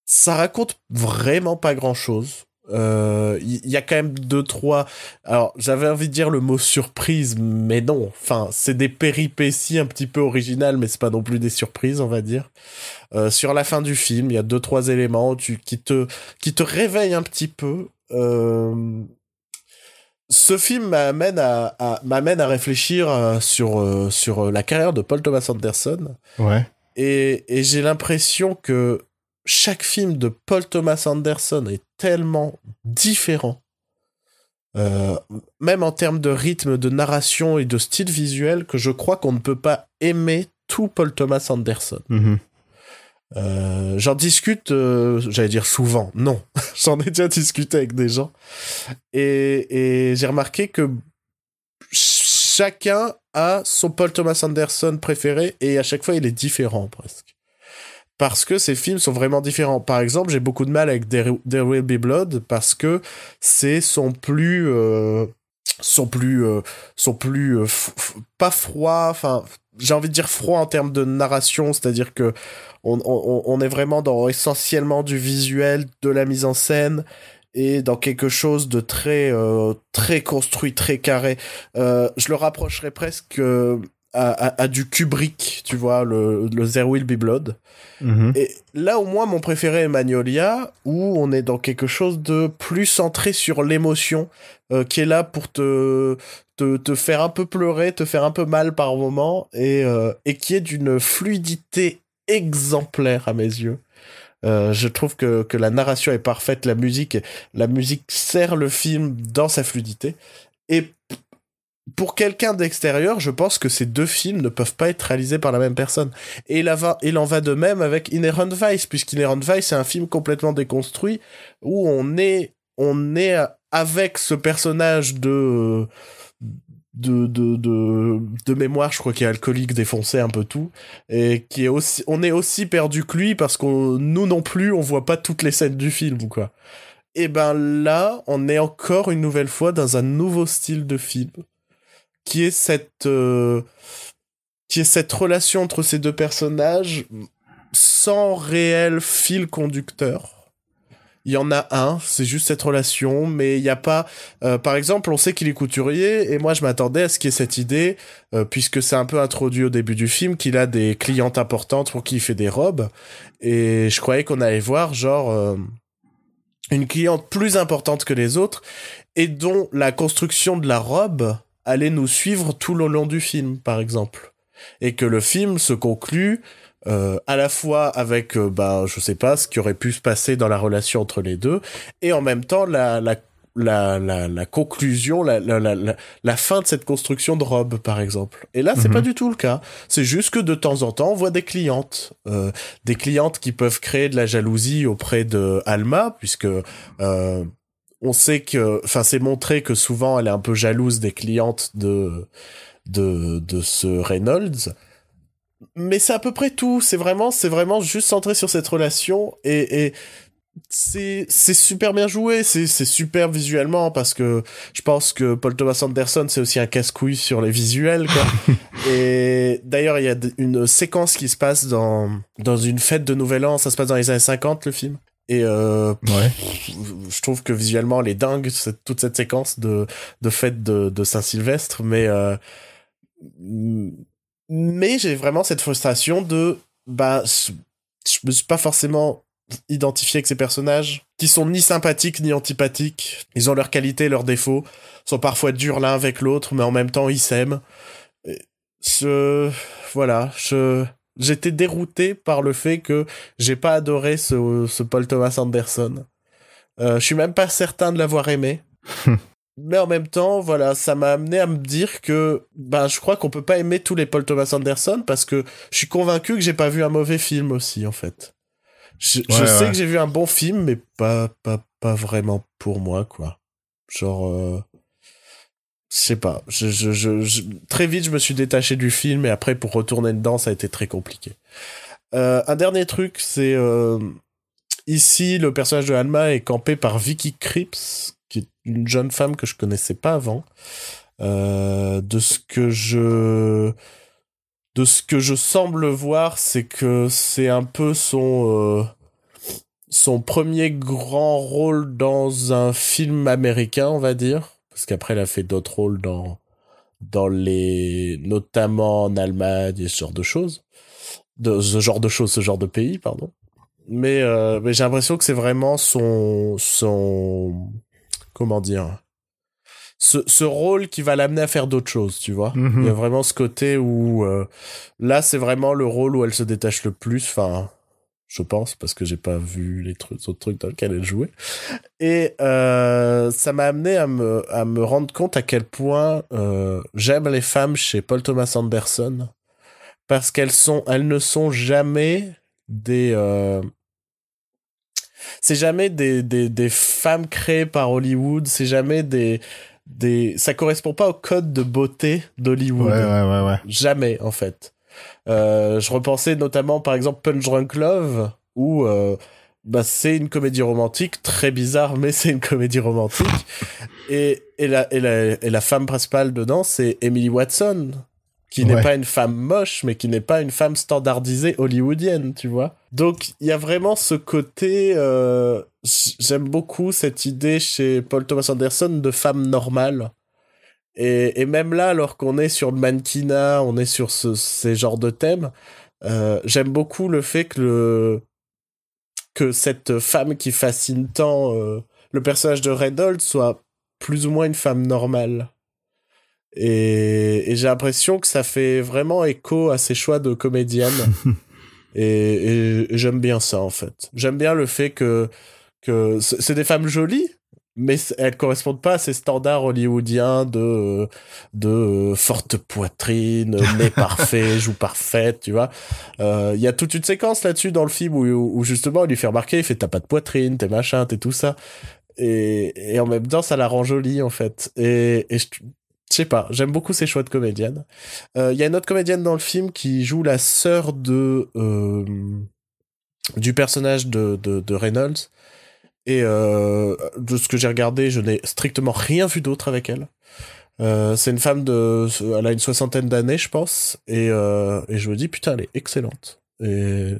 Ça raconte vraiment pas grand chose il y, y a quand même deux trois alors j'avais envie de dire le mot surprise mais non. Enfin c'est des péripéties un petit peu originales mais c'est pas non plus des surprises on va dire. Euh, sur la fin du film, il y a deux trois éléments qui te qui te réveillent un petit peu. Ce film m'amène à, à m'amène à réfléchir euh, sur euh, sur euh, la carrière de Paul Thomas Anderson Ouais. et, et j'ai l'impression que chaque film de Paul Thomas Anderson est tellement différent. Euh, même en termes de rythme, de narration et de style visuel, que je crois qu'on ne peut pas aimer tout Paul Thomas Anderson. Mhm. Euh, j'en discute, euh, j'allais dire souvent, non, j'en ai déjà discuté avec des gens, et, j'ai remarqué que ch- chacun a son Paul Thomas Anderson préféré, et à chaque fois il est différent presque. Parce que ces films sont vraiment différents. Par exemple, j'ai beaucoup de mal avec There, There Will Be Blood parce que c'est son plus, euh, son plus, son plus, pas froid, enfin, j'ai envie de dire froid en termes de narration, c'est-à-dire que on, on, on est vraiment dans essentiellement du visuel, de la mise en scène et dans quelque chose de très euh, très construit, très carré. Euh, je le rapprocherais presque euh, à, à, à du Kubrick, tu vois, le, le There Will Be Blood. Mhm. Et là, au moins, mon préféré est Magnolia, où on est dans quelque chose de plus centré sur l'émotion, euh, qui est là pour te, te, faire un peu pleurer, te faire un peu mal par moment, et, euh, et qui est d'une fluidité exemplaire à mes yeux. Euh, je trouve que, que la narration est parfaite, la musique, la musique sert le film dans sa fluidité. Et pour quelqu'un d'extérieur, je pense que ces deux films ne peuvent pas être réalisés par la même personne. Et il en va de même avec Inherent Vice, puisqu'Inherent Vice est un film complètement déconstruit où on est, on est avec ce personnage de, de, de, de, de mémoire, je crois qu'il est alcoolique, défoncé un peu tout, et qui est aussi, on est aussi perdu que lui parce qu'on, nous non plus, on voit pas toutes les scènes du film, quoi. Et ben là, on est encore une nouvelle fois dans un nouveau style de film, qui est cette, euh, qui est cette relation entre ces deux personnages sans réel fil conducteur. Il y en a un, c'est juste cette relation, mais il n'y a pas. euh, par exemple, on sait qu'il est couturier, et moi je m'attendais à ce qu'il y ait cette idée, euh, puisque c'est un peu introduit au début du film, qu'il a des clientes importantes pour qui il fait des robes, et je croyais qu'on allait voir genre euh, une cliente plus importante que les autres, et dont la construction de la robe allait nous suivre tout le long du film, par exemple, et que le film se conclut euh, à la fois avec, euh, bah, je sais pas, ce qui aurait pu se passer dans la relation entre les deux, et en même temps la, la, la, la, la conclusion, la, la, la, la, fin de cette construction de robe, par exemple. Et là, c'est Mhm. pas du tout le cas. C'est juste que de temps en temps, on voit des clientes, euh, des clientes qui peuvent créer de la jalousie auprès de Alma, puisque euh, on sait que, enfin, c'est montré que souvent elle est un peu jalouse des clientes de de de ce Reynolds mais c'est à peu près tout. C'est vraiment, c'est vraiment juste centré sur cette relation et, et c'est c'est super bien joué. C'est c'est super visuellement parce que je pense que Paul Thomas Anderson c'est aussi un casse-couille sur les visuels. Quoi. et d'ailleurs il y a une séquence qui se passe dans dans une fête de Nouvel An. Ça se passe dans les années 50 le film. Et euh, Ouais. je trouve que visuellement elle est dingue cette- toute cette séquence de de fête de, de Saint-Sylvestre mais euh, mais j'ai vraiment cette frustration de bah je, me suis pas forcément identifié avec ces personnages qui sont ni sympathiques ni antipathiques. Ils ont leurs qualités leurs défauts sont parfois durs l'un avec l'autre mais en même temps ils s'aiment. Je voilà je j'étais dérouté par le fait que j'ai pas adoré ce, ce Paul Thomas Anderson. Euh, je suis même pas certain de l'avoir aimé. Mais en même temps, voilà, ça m'a amené à me dire que ben, je crois qu'on peut pas aimer tous les Paul Thomas Anderson parce que je suis convaincu que j'ai pas vu un mauvais film aussi, en fait. Je, je Ouais, sais que j'ai vu un bon film, mais pas, pas, pas vraiment pour moi, quoi. Genre, euh, je sais pas. Je, je, je, je- très vite, je me suis détaché du film et après, pour retourner dedans, ça a été très compliqué. Euh, un dernier truc, c'est euh, ici, le personnage de Alma est campé par Vicky Cripps, qui est une jeune femme que je connaissais pas avant. Euh, de ce que je de ce que je semble voir, c'est que c'est un peu son euh, son premier grand rôle dans un film américain, on va dire, parce qu'après elle a fait d'autres rôles dans dans les notamment en Allemagne et ce genre de choses, de ce genre de choses, ce genre de pays, pardon. Mais euh, mais j'ai l'impression que c'est vraiment son son comment dire ce, ce rôle qui va l'amener à faire d'autres choses, tu vois. Mhm. Il y a vraiment ce côté où euh, là c'est vraiment le rôle où elle se détache le plus, enfin je pense parce que j'ai pas vu les trucs autres trucs dans lesquels elle jouait. Et euh, ça m'a amené à me à me rendre compte à quel point euh, j'aime les femmes chez Paul Thomas Anderson parce qu'elles sont elles ne sont jamais des c'est jamais des, des, des femmes créées par Hollywood, c'est jamais des, des, ça correspond pas au code de beauté d'Hollywood. Ouais, ouais, ouais, ouais. Jamais, en fait. Euh, je repensais notamment, par exemple, Punch Drunk Love, où euh, bah, c'est une comédie romantique, très bizarre, mais c'est une comédie romantique. et, et, la, et, la, et la femme principale dedans, c'est Emily Watson, qui n'est pas une femme moche, mais qui n'est pas une femme standardisée hollywoodienne, tu vois. Donc, il y a vraiment ce côté... euh, J'aime beaucoup cette idée chez Paul Thomas Anderson de femme normale. Et, et même là, alors qu'on est sur le mannequinat, on est sur ce, ces genres de thèmes, euh, j'aime beaucoup le fait que le que cette femme qui fascine tant euh, le personnage de Reynolds soit plus ou moins une femme normale. Et, et j'ai l'impression que ça fait vraiment écho à ses choix de comédienne. et et- j'aime bien ça, en fait. J'aime bien le fait que, que c'est des femmes jolies, mais elles correspondent pas à ces standards hollywoodiens de de euh, forte poitrine, nez parfait, joue parfaite, tu vois. Euh, Il y a toute une séquence là-dessus dans le film où, où justement il lui fait remarquer, il fait t'as pas de poitrine, t'es machin, t'es tout ça. Et, et en même temps, ça la rend jolie en fait. Et, et je sais pas, j'aime beaucoup ces choix de comédienne. Euh, Il y a une autre comédienne dans le film qui joue la sœur de euh, du personnage de, de, Reynolds. Et euh, de ce que j'ai regardé, je n'ai strictement rien vu d'autre avec elle. Euh, c'est une femme de, elle a une soixantaine d'années, je pense, et, euh, et je me dis putain, elle est excellente. Et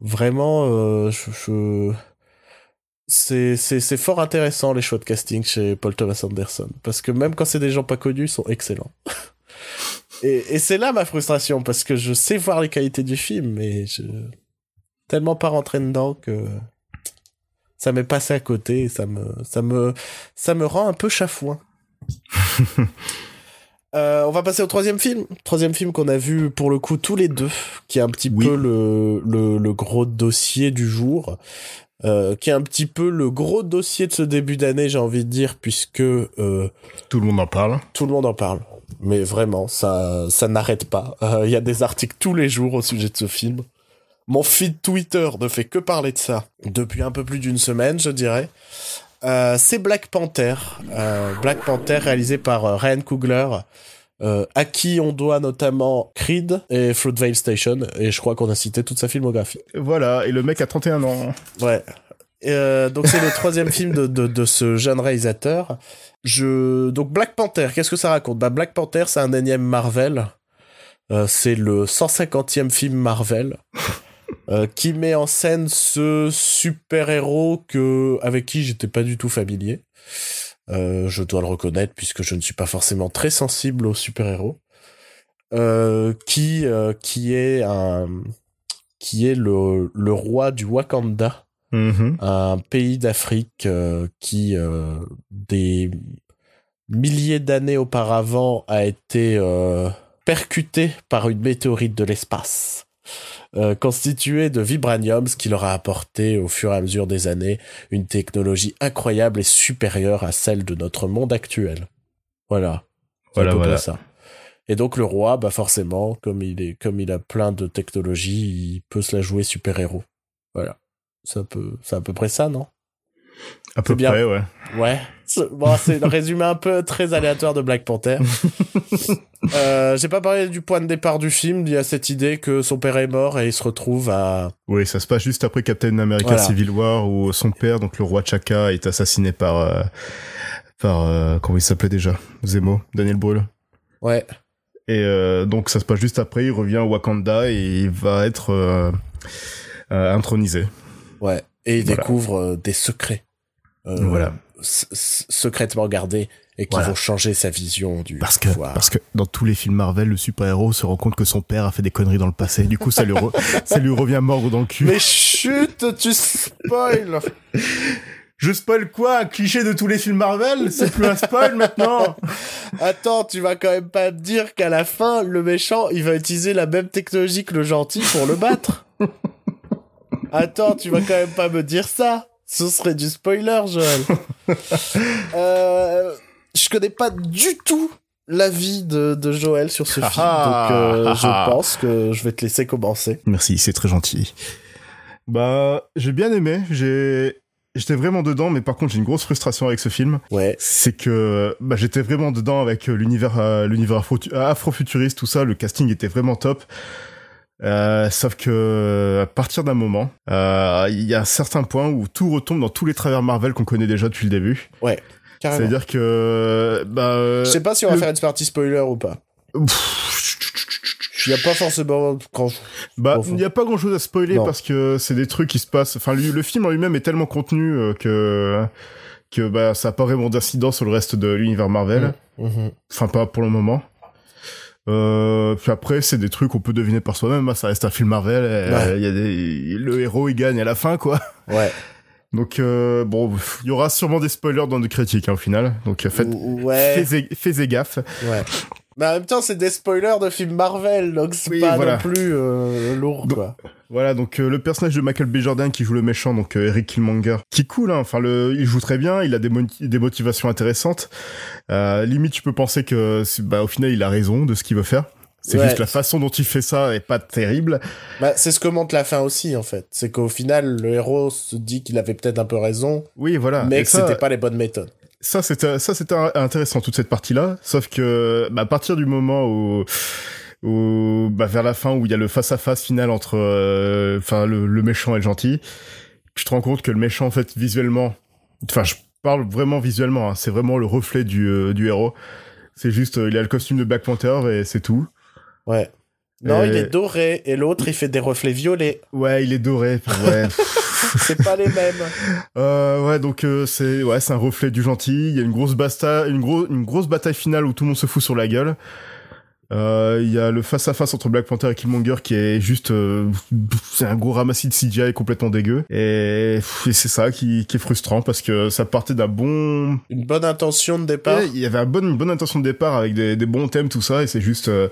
vraiment, euh, je, je- c'est c'est c'est fort intéressant les choix de casting chez Paul Thomas Anderson, parce que même quand c'est des gens pas connus, ils sont excellents. et et c'est là ma frustration, parce que je sais voir les qualités du film, mais je tellement pas rentré dedans que ça m'est passé à côté et ça me ça me ça me rend un peu chafouin. Euh, on va passer au troisième film. Troisième film qu'on a vu pour le coup tous les deux, qui est un petit Oui. peu le, le, le gros dossier du jour. Euh, qui est un petit peu le gros dossier de ce début d'année, j'ai envie de dire, puisque euh, Tout le monde en parle. tout le monde en parle. Mais vraiment, ça, ça n'arrête pas. Euh, Il y a des articles tous les jours au sujet de ce film. Mon feed Twitter ne fait que parler de ça depuis un peu plus d'une semaine, je dirais. Euh, c'est Black Panther. Euh, Black Panther réalisé par Ryan Coogler, euh, à qui on doit notamment Creed et Fruitvale Station. Et je crois qu'on a cité toute sa filmographie. Voilà, et le mec a 31 ans. Ouais. Euh, donc c'est le troisième film de, de, de ce jeune réalisateur. Je donc Black Panther, qu'est-ce que ça raconte? Bah Black Panther, c'est un énième Marvel. Euh, c'est le 150e film Marvel euh, qui met en scène ce super-héros que avec qui j'étais pas du tout familier. Euh, je dois le reconnaître puisque je ne suis pas forcément très sensible aux super-héros. Euh, qui euh, qui est un qui est le, le roi du Wakanda Mhm. un pays d'Afrique euh, qui, euh, des milliers d'années auparavant, a été euh, percuté par une météorite de l'espace. Euh, constitué de vibranium, ce qui leur a apporté au fur et à mesure des années une technologie incroyable et supérieure à celle de notre monde actuel. Voilà. Voilà, voilà. ça. Et donc le roi, bah forcément, comme il est, comme il a plein de technologies, il peut se la jouer super héros. Voilà. C'est un peu, c'est à peu près ça, non? À peu bien. près, ouais. Ouais. C'est- Bon, c'est le résumé un peu très aléatoire de Black Panther. euh, J'ai pas parlé du point de départ du film. Il y a cette idée que son père est mort et il se retrouve à. Oui, ça se passe juste après Captain America Voilà. Civil War où son père, donc le roi Chaka, est assassiné par euh, par euh, comment il s'appelait déjà? Zemo, Daniel Brühl. Ouais. Et euh, donc ça se passe juste après, il revient au Wakanda et il va être intronisé. Ouais. Et il Voilà. découvre des secrets. Euh, Voilà. secrètement gardés et qui Voilà. vont changer sa vision du Parce que pouvoir. parce que dans tous les films Marvel, le super-héros se rend compte que son père a fait des conneries dans le passé. Du coup, ça lui re- ça lui revient mordre dans le cul. Mais chut, tu spoil Je spoil quoi? Un cliché de tous les films Marvel? C'est plus un spoil maintenant Attends, tu vas quand même pas me dire qu'à la fin, le méchant, il va utiliser la même technologie que le gentil pour le battre Attends, tu vas quand même pas me dire ça Ce serait du spoiler, Joël. euh, je connais pas du tout l'avis de, de Joël sur ce Ah film, donc ah, euh, ah je pense que je vais te laisser commencer. Merci, c'est très gentil. Bah, j'ai bien aimé. J'ai J'étais vraiment dedans, mais par contre j'ai une grosse frustration avec ce film. Ouais, C'est que bah, j'étais vraiment dedans avec l'univers euh, l'univers afro-futuriste, tout ça. Le casting était vraiment top. Euh, sauf que à partir d'un moment, euh, il y a un certain point où tout retombe dans tous les travers Marvel qu'on connaît déjà depuis le début. carrément. C'est-à-dire que bah euh, Je sais pas si on va le- faire une partie spoiler ou pas. Il y a pas forcément grand Bah, il n'y a pas grand chose à spoiler Non. parce que c'est des trucs qui se passent. Enfin, lui- le film en lui-même est tellement contenu euh, que que bah ça a pas vraiment d'incidence sur le reste de l'univers Marvel. Mhm. Enfin, pas pour le moment. Euh, puis après, c'est des trucs qu'on peut deviner par soi-même. hein, Ça reste un film Marvel. et, Ouais. euh, Il y a des... le héros il gagne à la fin, quoi. Ouais. Donc euh, bon, il y aura sûrement des spoilers dans nos critiques hein, au final. Donc euh, faites, Ou- Ouais. faites, faites gaffe. Ouais. Mais en même temps, c'est des spoilers de films Marvel, donc c'est Oui, pas voilà. non plus euh, lourd, Donc- quoi. Voilà, donc euh, le personnage de Michael B. Jordan qui joue le méchant, donc euh, Eric Killmonger, qui est cool, hein, enfin le, il joue très bien, il a des, mo- des motivations intéressantes. Euh, limite, tu peux penser que, bah, au final, il a raison de ce qu'il veut faire. C'est Ouais. juste la façon dont il fait ça est pas terrible. Bah, c'est ce que montre la fin aussi, en fait. C'est qu'au final, le héros se dit qu'il avait peut-être un peu raison, Oui, voilà. mais Et que c'était pas les bonnes méthodes. Ça c'était ça c'était intéressant toute cette partie là sauf que bah, à partir du moment où où bah, vers la fin où il y a le face à face final entre euh, enfin le, le méchant et le gentil tu te rends compte que le méchant en fait visuellement enfin je parle vraiment visuellement hein, c'est vraiment le reflet du euh, du héros. C'est juste euh, il a le costume de Black Panther et c'est tout. Ouais. Non, Euh, il est doré, et l'autre, il fait des reflets violets. ouais il est doré. Ouais C'est pas les mêmes. Euh, ouais, donc euh, c'est ouais, c'est un reflet du gentil. Il y a une grosse basta, une grosse une grosse bataille finale où tout le monde se fout sur la gueule. Euh, Il y a le face à face entre Black Panther et Killmonger qui est juste euh, c'est un gros ramassis de CGI complètement dégueu et, et c'est ça qui, qui est frustrant parce que ça partait d'un bon Une bonne intention de départ. Il y avait un bon, une bonne intention de départ avec des, des bons thèmes tout ça et c'est juste euh,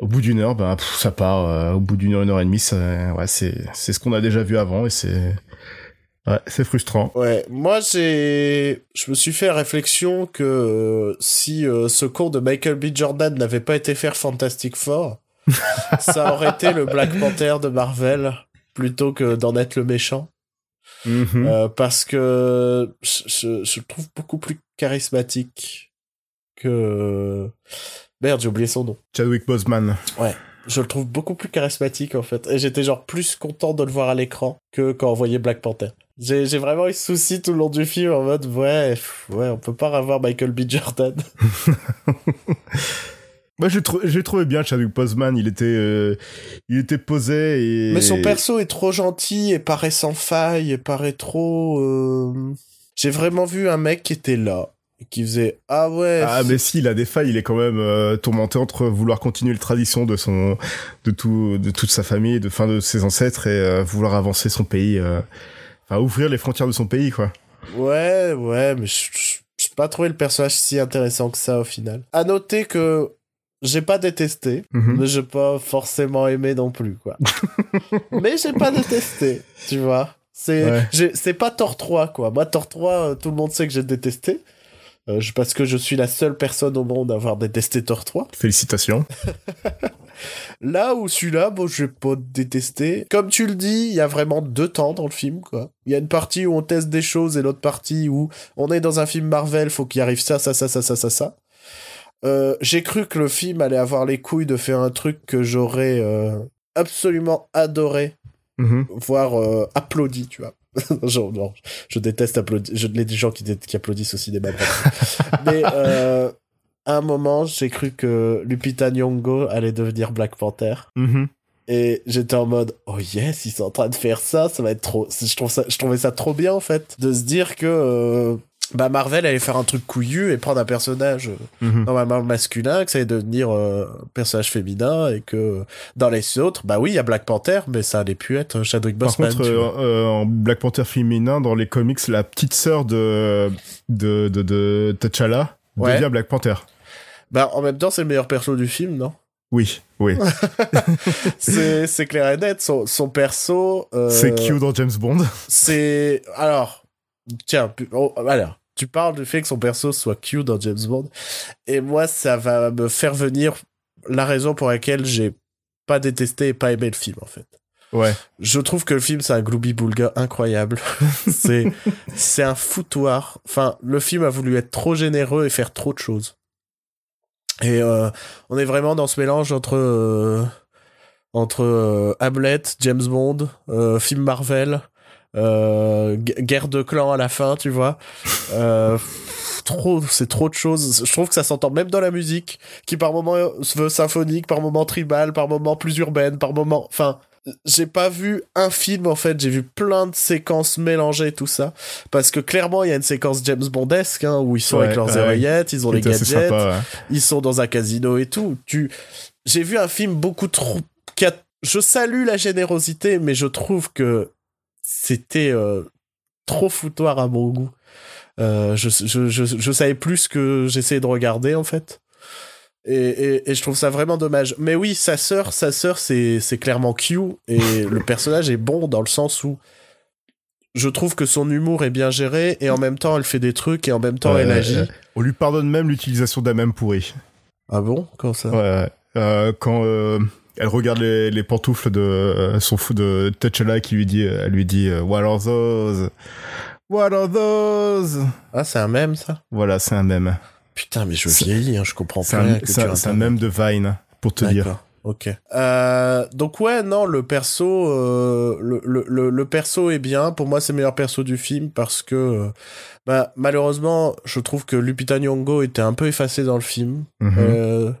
au bout d'une heure ben pff, ça part euh, au bout d'une heure une heure et demie ça, ouais c'est c'est ce qu'on a déjà vu avant et c'est ouais c'est frustrant Ouais, moi j'ai, je me suis fait la réflexion que euh, si euh, ce cours de Michael B. Jordan n'avait pas été faire Fantastic Four, ça aurait été le Black Panther de Marvel plutôt que d'en être le méchant, Mhm. Euh, parce que je, je, je le trouve beaucoup plus charismatique que merde, j'ai oublié son nom. Chadwick Boseman. Je le trouve beaucoup plus charismatique en fait, et j'étais genre plus content de le voir à l'écran que quand on voyait Black Panther. J'ai j'ai vraiment eu ce souci tout le long du film en mode ouais pff, ouais on peut pas avoir Michael B Jordan. Moi, j'ai trou- j'ai trouvé bien Chadwick Boseman. Il était, euh, il était posé et. Mais son perso est trop gentil et paraît sans faille et paraît trop. euh, J'ai vraiment vu un mec qui était là qui faisait ah ouais. Ah, mais si, il a des failles. Il est quand même euh, tourmenté entre vouloir continuer la tradition de son, de tout, de toute sa famille, de fin de ses ancêtres et euh, vouloir avancer son pays. euh, Enfin, ouvrir les frontières de son pays, quoi. Ouais, ouais, mais je pas trouvé le personnage si intéressant que ça au final. À noter que j'ai pas détesté, Mhm. mais j'ai pas forcément aimé non plus, quoi. mais j'ai pas détesté, tu vois. C'est Ouais. c'est pas Thor 3, quoi. Moi, Thor 3, euh, tout le monde sait que j'ai détesté. Euh, je- parce que je suis la seule personne au monde à avoir détesté Thor 3. Félicitations. Là où celui-là, bon, je vais pas détester. Comme tu le dis, il y a vraiment deux temps dans le film, quoi. Il y a une partie où on teste des choses et l'autre partie où on est dans un film Marvel, faut qu'il arrive ça, ça, ça, ça, ça, ça, ça. Euh, j'ai cru que le film allait avoir les couilles de faire un truc que j'aurais euh, absolument adoré, Mhm. voire euh, applaudi, tu vois. Genre, non, je déteste applaudir. Je les des gens qui, qui applaudissent au cinéma. bref. Mais euh, à un moment, j'ai cru que Lupita Nyong'o allait devenir Black Panther. Mhm. Et j'étais en mode, oh yes, ils sont en train de faire ça, ça va être trop. Je, trouve ça, je trouvais ça trop bien en fait, de se dire que euh, bah Marvel allait faire un truc couillu et prendre un personnage euh, Mhm. normalement masculin, que ça allait devenir euh, un personnage féminin et que dans les autres, bah oui, il y a Black Panther, mais ça allait plus être Chadwick Par Boseman. contre, tu vois. euh, euh, en Black Panther féminin, dans les comics, la petite sœur de, de, de, de T'Challa Ouais. devient Black Panther. Bah en même temps, c'est le meilleur perso du film, non? Oui, oui. C'est c'est clair et net. Son, son perso. euh, C'est Q dans James Bond. C'est alors tiens oh, voilà tu parles du fait que son perso soit cute dans James Bond et moi ça va me faire venir la raison pour laquelle j'ai pas détesté et pas aimé le film en fait. Ouais. Je trouve que le film c'est un gloubi boulga incroyable. c'est c'est un foutoir. Enfin le film a voulu être trop généreux et faire trop de choses. Et euh, on est vraiment dans ce mélange entre euh, entre euh, Hamlet, James Bond, film Marvel, euh, gu- guerre de clans à la fin, tu vois. Euh, trop, c'est trop de choses. Je trouve que ça s'entend même dans la musique, qui par moments se veut symphonique, par moments tribal, par moments plus urbaine, par moments, enfin. J'ai pas vu un film en fait, j'ai vu plein de séquences mélangées tout ça parce que clairement il y a une séquence James Bondesque hein, où ils sont Ouais, avec leurs ouais. oreillettes, ils ont les gadgets, sympa, ouais. ils sont dans un casino et tout. Tu, j'ai vu un film beaucoup trop. qui a- Je salue la générosité, mais je trouve que c'était euh, trop foutoir à mon goût. Euh, je, je, je, je savais plus ce que j'essayais de regarder en fait. Et, et, et je trouve ça vraiment dommage. Mais oui, sa sœur, sa sœur, c'est c'est clairement Q et le personnage est bon dans le sens où je trouve que son humour est bien géré et en même temps elle fait des trucs et en même temps Ouais, elle agit. ouais. On lui pardonne même l'utilisation d'un même pourri. Ah bon? Comment ça? Ouais, ouais. Euh, quand euh, elle regarde les, les pantoufles de euh, son fou de T'Challa qui lui dit, elle lui dit euh, What are those? What are those? Ah, c'est un mème ça Voilà, c'est un mème. Putain, mais je vieillis, hein, je comprends que c'est un- mème de Vine, pour te dire. D'accord, Ok. Euh, donc ouais, non, le perso, euh, le, le, le, le perso est bien. Pour moi, c'est le meilleur perso du film parce que, euh, bah, malheureusement, je trouve que Lupita Nyong'o était un peu effacée dans le film. Mhm.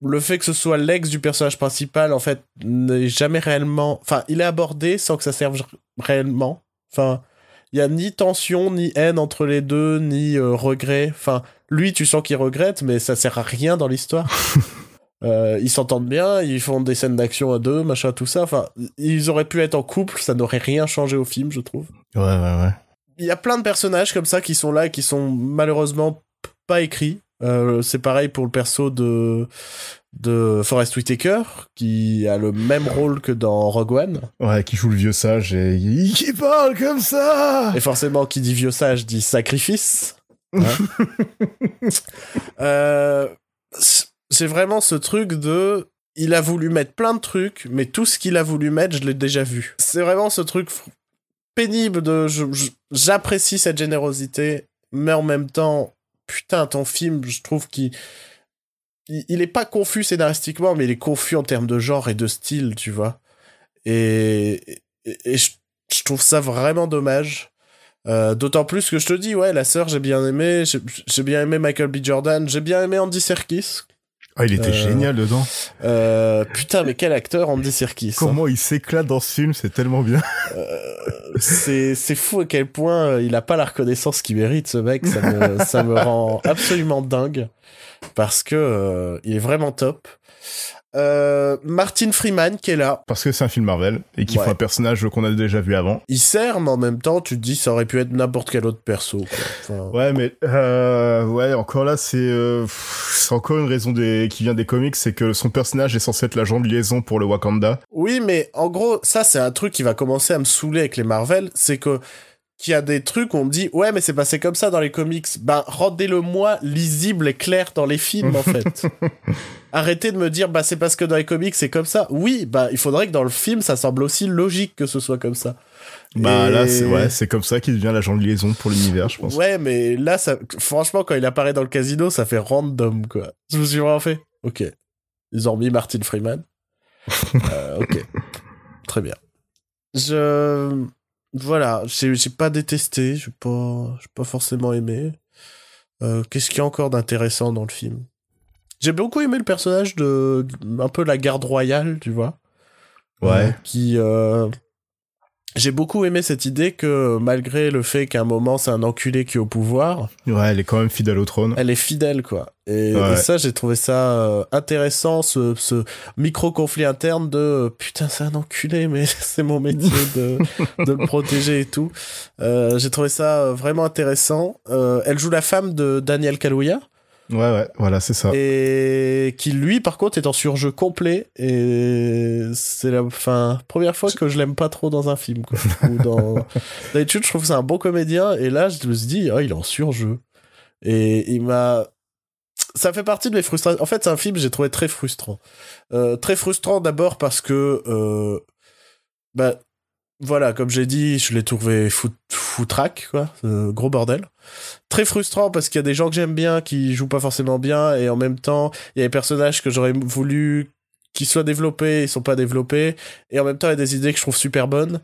Le fait que ce soit l'ex du personnage principal, en fait, n'est jamais réellement. Enfin, il est abordé sans que ça serve réellement. Enfin, il y a ni tension, ni haine entre les deux, ni euh, regret. Enfin, lui, tu sens qu'il regrette, mais ça sert à rien dans l'histoire. Euh, ils s'entendent bien, ils font des scènes d'action à deux, machin, tout ça. Enfin, ils auraient pu être en couple, ça n'aurait rien changé au film, je trouve. Ouais, ouais, ouais. Il y a plein de personnages comme ça qui sont là et qui sont malheureusement pas écrits. Euh, c'est pareil pour le perso de de Forest Whitaker qui a le même rôle que dans Rogue One. Ouais, qui joue le vieux sage et il- qui parle comme ça. Et forcément, qui dit vieux sage dit sacrifice. Hein Euh, c'est vraiment ce truc de. Il a voulu mettre plein de trucs, mais tout ce qu'il a voulu mettre, je l'ai déjà vu. C'est vraiment ce truc pénible de. J'apprécie cette générosité, mais en même temps, putain, ton film, je trouve qu'il. Il, est pas confus scénaristiquement, mais il est confus en termes de genre et de style, tu vois. Et, et, je, trouve ça vraiment dommage. Euh, D'autant plus que je te dis, ouais, la sœur, j'ai bien aimé. J'ai bien aimé Michael B. Jordan. J'ai bien aimé Andy Serkis. Ah, il était Euh, génial dedans. Euh, putain, mais quel acteur, Andy Serkis. hein. Comment il s'éclate dans ce film, c'est tellement bien. C'est c'est fou à quel point euh, il a pas la reconnaissance qu'il mérite, ce mec. Ça me, ça me rend absolument dingue. Parce que euh, il est vraiment top. Euh, Martin Freeman qui est là. Parce que c'est un film Marvel et qu'il Ouais. faut un personnage qu'on a déjà vu avant. Il sert, mais en même temps, tu te dis, ça aurait pu être n'importe quel autre perso. Quoi. Enfin, Ouais, mais euh, ouais, encore là, c'est euh, c'est encore une raison des, qui vient des comics, c'est que son personnage est censé être l'agent de liaison pour le Wakanda. Oui, mais en gros, ça, c'est un truc qui va commencer à me saouler avec les Marvel, c'est que qu'il y a des trucs où on me dit ouais mais c'est passé comme ça dans les comics. Ben rendez-le moi lisible et clair dans les films en fait. Arrêtez de me dire bah c'est parce que dans les comics c'est comme ça. Oui bah il faudrait que dans le film ça semble aussi logique que ce soit comme ça. Bah Et- là, c'est ouais, c'est comme ça qu'il devient l'agent de liaison pour l'univers, je pense. ouais mais là ça franchement quand il apparaît dans le casino ça fait random quoi. Je me suis vraiment fait ok. Ils ont remis Martin Freeman. Euh, ok. Très bien. Je voilà j'ai pas détesté j'ai pas j'ai pas forcément aimé. Euh, qu'est-ce qu'il y a encore d'intéressant dans le film? J'ai beaucoup aimé le personnage de un peu la garde royale tu vois? Ouais. Euh, qui euh, j'ai beaucoup aimé cette idée que malgré le fait qu'à un moment c'est un enculé qui est au pouvoir, Ouais, elle est quand même fidèle au trône. elle est fidèle quoi. Et, Ouais. et ça j'ai trouvé ça euh, intéressant ce, ce micro conflit interne de euh, putain c'est un enculé mais c'est mon métier de, de le protéger et tout. Euh, j'ai trouvé ça euh, vraiment intéressant. Euh, elle joue la femme de Daniel Kaluuya Ouais, ouais, voilà, c'est ça. et qui lui par contre est en surjeu complet. Et c'est la enfin première fois que je l'aime pas trop dans un film quoi. Ou dans d'habitude je trouve que c'est un bon comédien. Et là je me suis dit oh il est en surjeu. Et il m'a ça fait partie de mes frustrations. En fait c'est un film que j'ai trouvé très frustrant. Euh, très frustrant d'abord parce que euh, bah voilà, comme j'ai dit, je l'ai trouvé fout, foutraque, quoi. Euh, gros bordel. Très frustrant parce qu'il y a des gens que j'aime bien qui jouent pas forcément bien et en même temps, il y a des personnages que j'aurais voulu qu'ils soient développés, ils sont pas développés. Et en même temps, il y a des idées que je trouve super bonnes.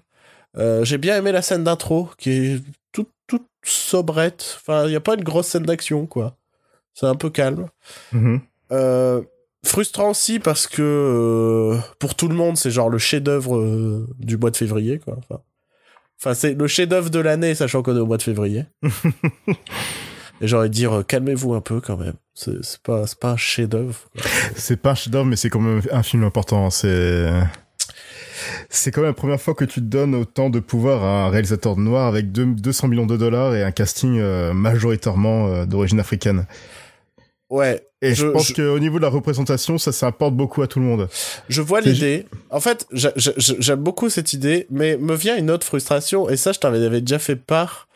Euh, j'ai bien aimé la scène d'intro qui est toute, toute sobrette. Enfin, il n'y a pas une grosse scène d'action, quoi. C'est un peu calme. Mhm. Euh, frustrant aussi parce que euh, pour tout le monde c'est genre le chef-d'œuvre euh, du mois de février quoi. Enfin, enfin c'est le chef-d'œuvre de l'année sachant qu'on est au mois de février. Et de dire euh, calmez-vous un peu quand même. C'est pas c'est pas un chef-d'œuvre. C'est pas un chef-d'œuvre, mais c'est quand même un film important. C'est c'est quand même la première fois que tu te donnes autant de pouvoir à un réalisateur noir avec deux- 200 millions de dollars et un casting euh, majoritairement d'origine africaine. Ouais, Et je, Je- pense je- qu'au niveau de la représentation, ça, ça apporte beaucoup à tout le monde. je vois l'idée. En fait, j'a- j'a- j'a- j'aime beaucoup cette idée, mais me vient une autre frustration et ça je t'en avais déjà fait part.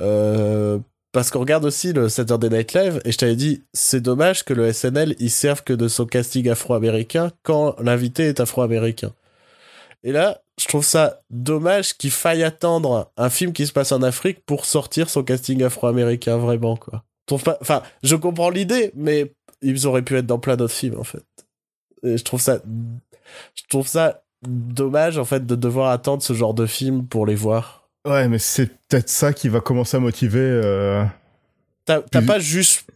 Euh, parce qu'on regarde aussi le Saturday Night Live et je t'avais dit c'est dommage que le SNL il serve que de son casting afro-américain quand l'invité est afro-américain. Et là, je trouve ça dommage qu'il faille attendre un film qui se passe en Afrique pour sortir son casting afro-américain vraiment quoi. Je trouve pas enfin, je comprends l'idée mais ils auraient pu être dans plein d'autres films en fait. Et je trouve ça je trouve ça dommage en fait de devoir attendre ce genre de film pour les voir. Ouais, mais c'est peut-être ça qui va commencer à motiver. euh, T'as pas juste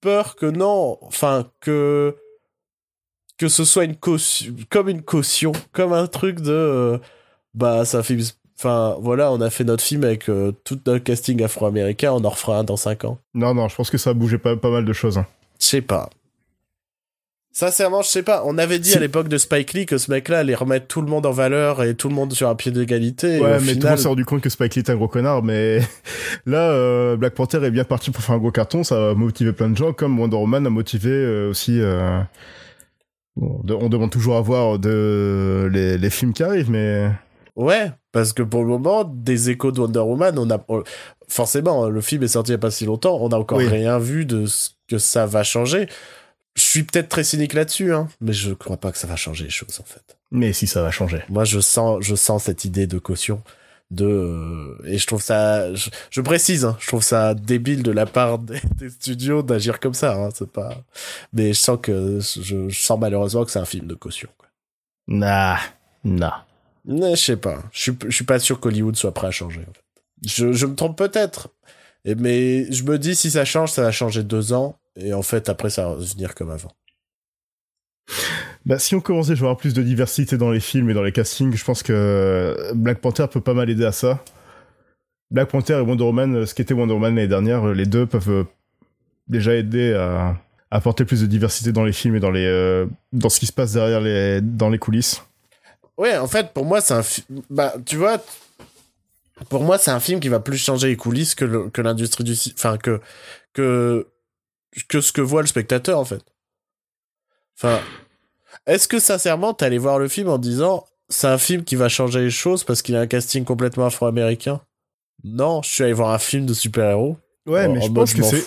peur que non, enfin que que ce soit une caution, comme une caution, comme un truc de euh, bah ça fait, enfin voilà, on a fait notre film avec euh, tout notre casting afro-américain, on en refera un dans 5 ans. Non, non, je pense que ça a bougé pas, pas mal de choses. hein. Je sais pas. Sincèrement, je sais pas. On avait dit à l'époque de Spike Lee que ce mec-là allait remettre tout le monde en valeur et tout le monde sur un pied d'égalité. Ouais, mais tout le monde s'est rendu compte que Spike Lee est un gros connard, mais là, euh, Black Panther est bien parti pour faire un gros carton, ça a motivé plein de gens, comme Wonder Woman a motivé euh, aussi... euh, bon, on demande toujours à voir de les, les films qui arrivent, mais... Ouais, parce que pour le moment, des échos de Wonder Woman, on a on- forcément le film est sorti il y a pas si longtemps, on n'a encore Oui. rien vu de ce que ça va changer. Je suis peut-être très cynique là-dessus, hein, mais je crois pas que ça va changer les choses en fait. Mais si, ça va changer. Moi, je sens, je sens cette idée de caution, de euh, et je trouve ça, je, je précise, hein, je trouve ça débile de la part des, des studios d'agir comme ça. Hein, c'est pas, mais je sens que je, je sens malheureusement que c'est un film de caution. Quoi. Nah, nah. Je sais pas. Je suis, pas sûr qu'Hollywood soit prêt à changer. Je, me trompe peut-être. Mais je me dis, si ça change, ça va changer deux ans. Et en fait, après, ça va revenir comme avant. Bah, si on commençait à avoir plus de diversité dans les films et dans les castings, je pense que Black Panther peut pas mal aider à ça. Black Panther et Wonder Woman, ce qu'était Wonder Woman l'année dernière, les deux peuvent euh, déjà aider à, apporter plus de diversité dans les films et dans les euh, dans ce qui se passe derrière les dans les coulisses. Ouais, en fait, pour moi, c'est un bah, tu vois, c'est un film qui va plus changer les coulisses que l'industrie du enfin que que que ce que voit le spectateur en fait. Enfin, est-ce que sincèrement, t'es allé voir le film en disant c'est un film qui va changer les choses parce qu'il a un casting complètement afro-américain? Non, je suis allé voir un film de super-héros. Ouais, mais je mode, pense que c'est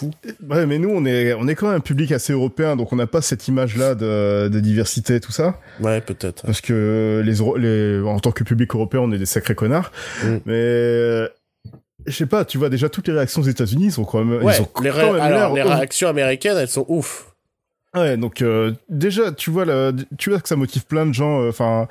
ouais, mais nous on est on est quand même un public assez européen donc on n'a pas cette image là de, de diversité et tout ça Ouais, peut-être. parce que les, en tant que public européen on est des sacrés connards. Mm. Mais je sais pas, tu vois déjà toutes les réactions aux États-Unis sont quand même Ouais, ils ont les, quand même alors, les réactions américaines, elles sont ouf. Ouais, donc euh, déjà, tu vois, là, tu vois que ça motive plein de gens. euh, Enfin,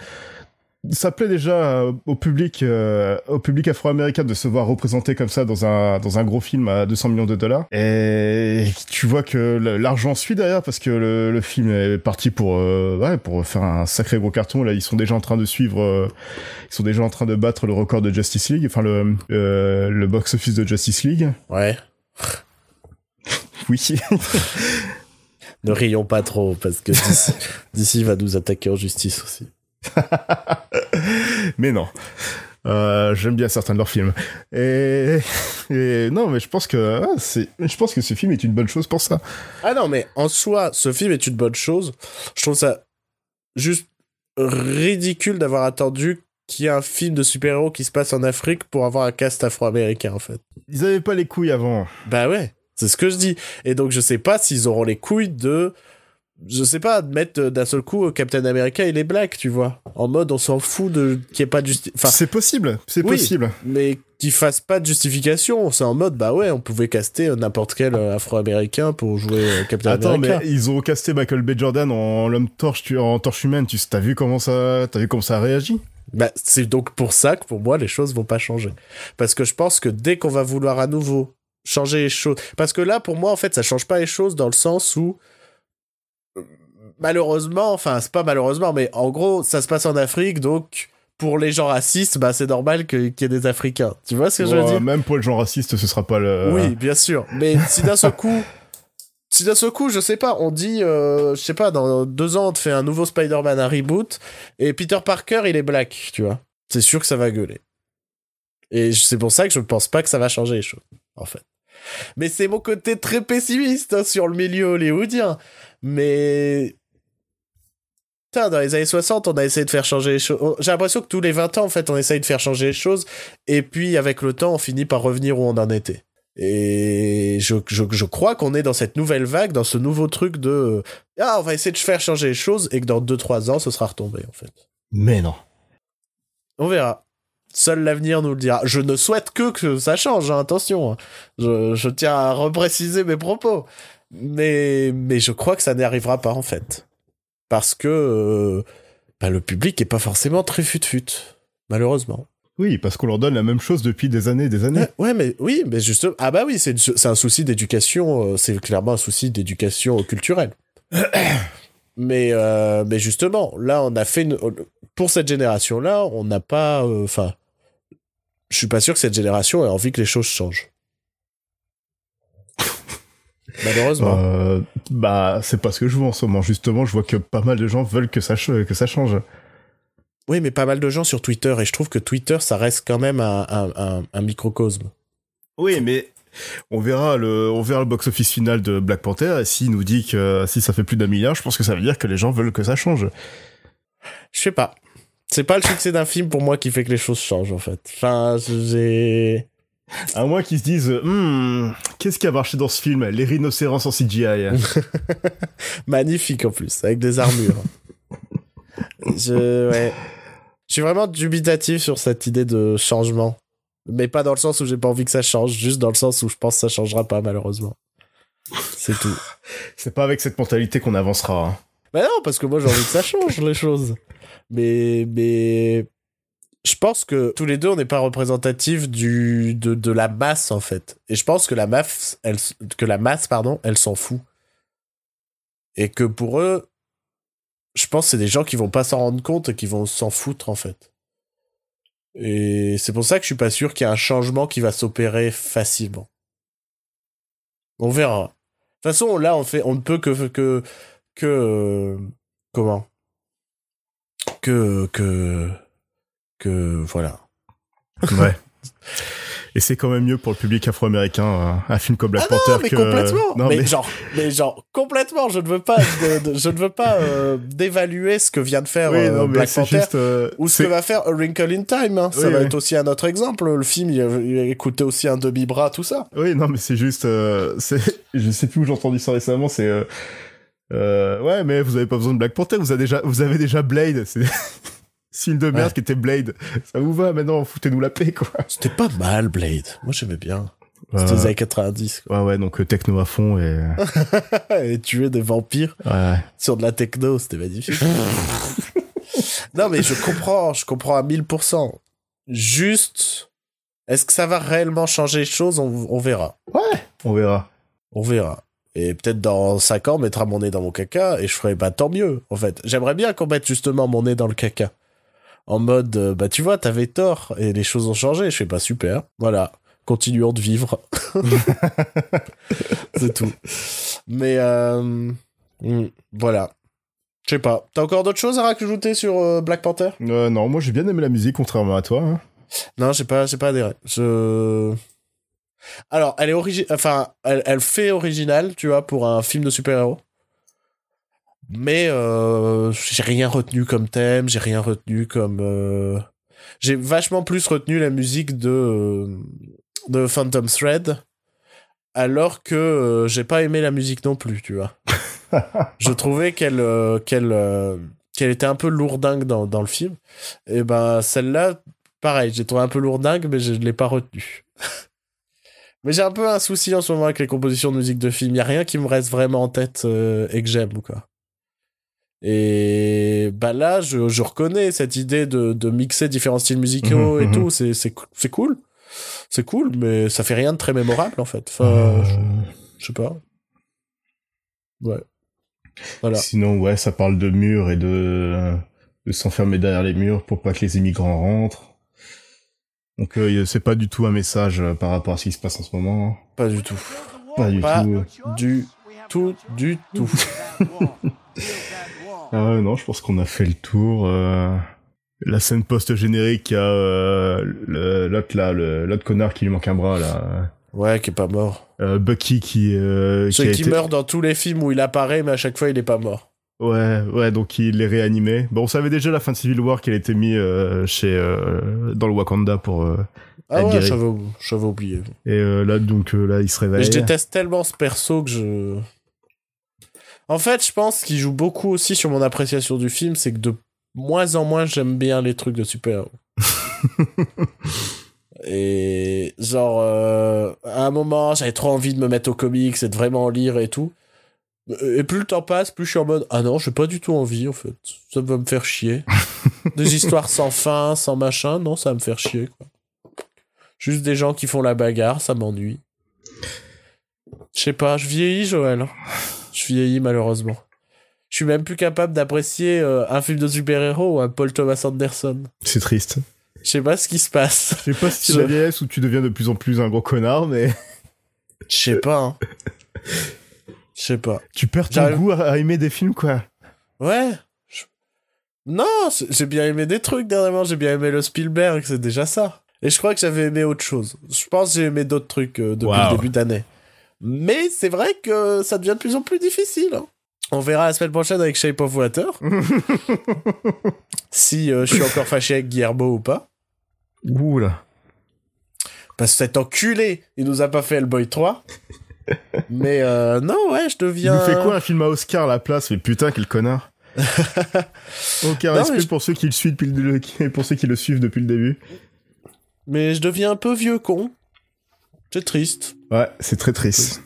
ça plaît déjà euh, au public, euh, au public afro-américain de se voir représenté comme ça dans un dans un gros film à 200 millions de dollars. Et tu vois que l'argent suit derrière parce que le, le film est parti pour euh, ouais pour faire un sacré gros carton. Là, ils sont déjà en train de suivre, euh, ils sont déjà en train de battre le record de Justice League, enfin le euh, le box office de Justice League. Ouais. Oui. Ne rions pas trop, parce que d'ici va nous attaquer en justice aussi. mais non. Euh, J'aime bien certains de leurs films. Et, et non, mais je pense que ah, c'est, je pense que ce film est une bonne chose pour ça. Ah non, mais en soi, ce film est une bonne chose. Je trouve ça juste ridicule d'avoir attendu qu'il y ait un film de super-héros qui se passe en Afrique pour avoir un cast afro-américain, en fait. Ils avaient pas les couilles avant. Bah ouais, c'est ce que je dis. Et donc, je sais pas s'ils auront les couilles de... Je sais pas, mettre euh, d'un seul coup Captain America il est black, tu vois. En mode, on s'en fout de qu'il n'y ait pas de. Enfin, c'est possible, c'est oui. possible. mais qu'ils fassent pas de justification. C'est en mode, bah ouais, on pouvait caster euh, n'importe quel euh, afro-américain pour jouer Captain Attends, America. mais ils ont casté Michael B. Jordan en l'homme torche, tu, en torche humaine. Tu t'as vu comment ça, t'as vu comment ça a réagi? Bah, c'est donc pour ça que pour moi, les choses vont pas changer. Parce que je pense que dès qu'on va vouloir à nouveau changer les choses. Parce que là, pour moi, en fait, ça change pas les choses dans le sens où. Malheureusement, enfin, c'est pas malheureusement, mais en gros, ça se passe en Afrique, donc pour les gens racistes, bah, c'est normal qu'il y ait des Africains. Tu vois ce que je veux dire? Même pour les gens racistes, ce sera pas le. Oui, bien sûr. Mais si d'un seul coup, si d'un seul coup, je sais pas, on dit, euh, je sais pas, dans deux ans, on te fait un nouveau Spider-Man, un reboot, et Peter Parker, il est black, tu vois. C'est sûr que ça va gueuler. Et c'est pour ça que je ne pense pas que ça va changer les choses, en fait. Mais c'est mon côté très pessimiste hein, sur le milieu hollywoodien. Mais. Putain, dans les années 60, on a essayé de faire changer les choses. J'ai l'impression que tous les 20 ans, en fait, on essaye de faire changer les choses. Et puis, avec le temps, on finit par revenir où on en était. Et je, je, je crois qu'on est dans cette nouvelle vague, dans ce nouveau truc de Ah, on va essayer de faire changer les choses et que dans 2-3 ans, ce sera retombé, en fait. Mais non. On verra. Seul l'avenir nous le dira. Je ne souhaite que que ça change, hein, attention. hein. Je, je tiens à repréciser mes propos. Mais, mais je crois que ça n'y arrivera pas, en fait. Parce que euh, bah, le public est pas forcément très fut-fut, malheureusement. Oui, parce qu'on leur donne la même chose depuis des années et des années. Ouais, ouais, mais oui, mais justement. Ah bah oui, c'est c'est un souci d'éducation. euh, C'est clairement un souci d'éducation culturelle. mais euh, mais justement, là, on a fait une, pour cette génération-là, on n'a pas. euh, Enfin, je suis pas sûr que cette génération ait envie que les choses changent. Malheureusement. Euh, bah, c'est pas ce que je vois en ce moment. Justement, je vois que pas mal de gens veulent que ça, ch- que ça change. Oui, mais pas mal de gens sur Twitter, et je trouve que Twitter, ça reste quand même un, un, un, un microcosme. Oui, mais on verra le, on verra le box-office final de Black Panther et s'il nous dit que si ça fait plus d'un milliard, je pense que ça veut dire que les gens veulent que ça change. Je sais pas. C'est pas le succès d'un film pour moi qui fait que les choses changent, en fait. Enfin, j'ai. À moins qu'ils se disent, Hmm, qu'est-ce qui a marché dans ce film Les rhinocéros en CGI. Magnifique en plus, avec des armures. je, ouais. Je suis vraiment dubitatif sur cette idée de changement. Mais pas dans le sens où j'ai pas envie que ça change, juste dans le sens où je pense que ça changera pas, malheureusement. C'est tout. c'est pas avec cette mentalité qu'on avancera. hein. Bah non, parce que moi j'ai envie que ça change les choses. Mais, mais. Je pense que tous les deux, on n'est pas représentatifs du, de, de la masse, en fait. Et je pense que la masse, elle, que la masse, pardon, elle s'en fout. Et que pour eux, je pense que c'est des gens qui vont pas s'en rendre compte et qui vont s'en foutre, en fait. Et c'est pour ça que je suis pas sûr qu'il y ait un changement qui va s'opérer facilement. On verra. façon, là, on fait, on ne peut que que que euh, comment? Que que que voilà. Ouais. Et c'est quand même mieux pour le public afro-américain un, un film comme Black ah Panther non, mais que complètement. Non, mais, mais- genre, mais genre complètement. Je ne veux pas, de- de- je ne veux pas euh, dévaluer ce que vient de faire oui, euh, non, Black Panther. juste euh, Ou ce que va faire A Wrinkle in Time, hein. ça va oui. être aussi un autre exemple. Le film, il a, il coûté aussi un demi-bras, tout ça. Oui, non, mais c'est juste, c'est, je sais plus où j'ai entendu ça récemment, c'est, ouais, mais vous avez pas besoin de Black Panther, vous avez déjà, vous avez déjà Blade, c'est, film de merde Ouais. qui était Blade. Ça vous va, maintenant, foutez-nous la paix, quoi. C'était pas mal, Blade. Moi, j'aimais bien. C'était Euh, les années 90, ouais, ouais, donc euh, techno à fond et. Et tuer des vampires ouais. sur de la techno, c'était magnifique. non, mais je comprends, je comprends à 1000%. Juste, est-ce que ça va réellement changer les choses? On, on verra. On verra. On verra. Et peut-être dans 5 ans, on mettra mon nez dans mon caca et je ferai, bah tant mieux, en fait. J'aimerais bien qu'on mette justement mon nez dans le caca. En mode, euh, bah tu vois, t'avais tort et les choses ont changé. Je fais, pas super. Voilà. Continuons de vivre. C'est tout. Mais, euh, hmm, voilà. Je sais pas. T'as encore d'autres choses à rajouter sur euh, Black Panther? Euh, non, moi j'ai bien aimé la musique, contrairement à toi. hein. Non, j'ai pas, j'ai pas adhéré. Je. Alors, elle est origi... enfin, elle, elle fait original, tu vois, pour un film de super-héros. Mais euh, j'ai rien retenu comme thème, j'ai rien retenu comme. euh, J'ai vachement plus retenu la musique de euh, de Phantom Thread, alors que j'ai pas aimé la musique non plus, tu vois. Je trouvais qu'elle qu'elle qu'elle était un peu lourdingue dans dans le film. Et ben celle-là, pareil, j'ai trouvé un peu lourdingue, mais je ne l'ai pas retenu. mais j'ai un peu un souci en ce moment avec les compositions de musique de film. Il n'y a rien qui me reste vraiment en tête euh, et que j'aime, quoi. Et bah là, je, je reconnais cette idée de, de mixer différents styles musicaux Mhm, et mhm. tout. C'est, c'est, cool. C'est cool, mais ça fait rien de très mémorable, en fait. Enfin, Euh, je, je sais pas. Ouais. Voilà. Sinon, ouais, ça parle de murs et de, de s'enfermer derrière les murs pour pas que les immigrants rentrent. Donc, euh, c'est pas du tout un message euh, par rapport à ce qui se passe en ce moment. Pas du tout. Pas du Pas tout. Du tout, du tout. Ah ouais, non, je pense qu'on a fait le tour. euh, La scène post-générique, il y a euh, l'autre là, l'autre connard qui lui manque un bras là. Ouais, qui est pas mort. Euh, Bucky qui, euh, qui été- meurt dans tous les films où il apparaît, mais à chaque fois, il est pas mort. Ouais, ouais, donc il est réanimé. Bon, on savait déjà la fin de Civil War qu'elle était mise euh, chez euh, dans le Wakanda pour euh, Ah ouais, j'avais, oublié. et là donc là il se Mais réveille. je déteste tellement ce perso que je. En fait, je pense qu'il joue beaucoup aussi sur mon appréciation du film, c'est que de moins en moins j'aime bien les trucs de super-héros. et genre, euh, à un moment, j'avais trop envie de me mettre aux comics et de vraiment en lire et tout. Et plus le temps passe, plus je suis en mode Ah non, j'ai pas du tout envie en fait. Ça va me faire chier. des histoires sans fin, sans machin, non, ça va me faire chier quoi. Juste des gens qui font la bagarre, ça m'ennuie. Je sais pas, je vieillis, Joël. Je vieillis malheureusement. Je suis même plus capable d'apprécier euh, un film de super-héros ou un Paul Thomas Anderson. C'est triste. Je sais pas ce qui se passe. Je sais pas si c'est la vieillesse ou tu deviens de plus en plus un gros connard, mais Je sais pas. Hein. Je sais pas. tu perds ton goût à, à aimer des films quoi. Ouais. Non, c'est- j'ai bien aimé des trucs dernièrement. J'ai bien aimé le Spielberg, c'est déjà ça. Et je crois que j'avais aimé autre chose. Je pense que j'ai aimé d'autres trucs euh, depuis Wow. le début d'année. Mais c'est vrai que ça devient de plus en plus difficile. hein. On verra la semaine prochaine avec Shape of Water. si euh, je suis encore fâché avec Guillermo ou pas. Ouh là. Parce que cet enculé, il nous a pas fait Hellboy 3. Mais euh, non, ouais, je Il deviens... nous fait quoi un film à Oscar à la place? Mais putain quel connard. Aucun Non, respect je- pour ceux qui le suivent depuis le pour ceux qui le suivent depuis le début. Mais je deviens un peu vieux con. C'est triste. Ouais, c'est très triste.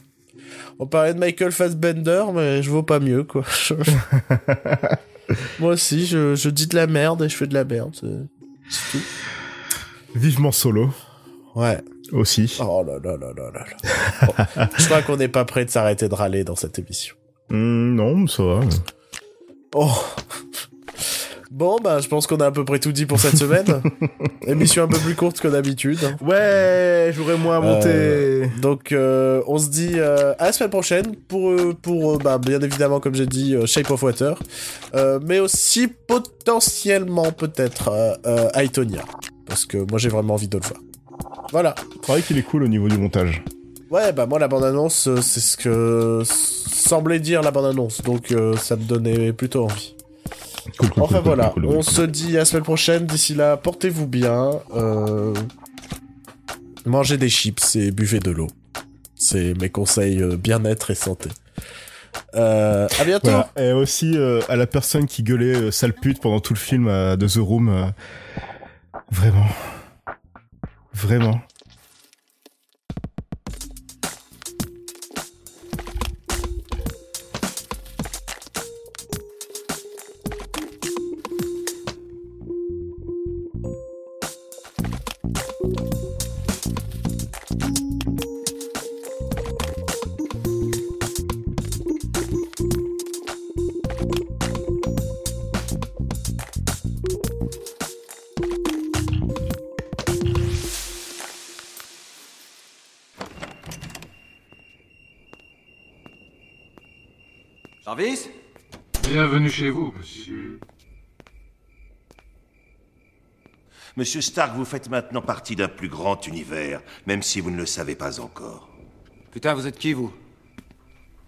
On parlait de Michael Fassbender, mais je vaux pas mieux, quoi. Moi aussi, je, je dis de la merde et je fais de la merde. c'est- tout. Vivement solo Ouais. aussi. Oh là là là là là là. Je crois qu'on n'est pas prêt de s'arrêter de râler dans cette émission. Hmm, non, ça va. Oh Bon, bah, je pense qu'on a à peu près tout dit pour cette semaine. Émission un peu plus courte que d'habitude. Ouais, j'aurais moins à monter. Euh, donc, euh, on se dit euh, à la semaine prochaine pour, pour bah, bien évidemment, comme j'ai dit, Shape of Water. Mais aussi potentiellement, peut-être, Aitonia. Parce que moi, j'ai vraiment envie de le voir. Voilà. C'est vrai qu'il est cool au niveau du montage. Ouais, bah moi la bande-annonce, c'est ce que semblait dire la bande-annonce, donc euh, ça me donnait plutôt envie. Cool, cool, Enfin cool, voilà, cool, cool, on cool. se dit à la semaine prochaine, d'ici là, portez-vous bien, euh... mangez des chips et buvez de l'eau. C'est mes conseils euh, bien-être et santé. Euh, à bientôt Voilà. Et aussi euh, à la personne qui gueulait euh, sale pute pendant tout le film euh, de The Room. euh, Vraiment. Vraiment. Bienvenue chez vous, monsieur. Monsieur Stark, vous faites maintenant partie d'un plus grand univers, même si vous ne le savez pas encore. Putain, vous êtes qui, vous?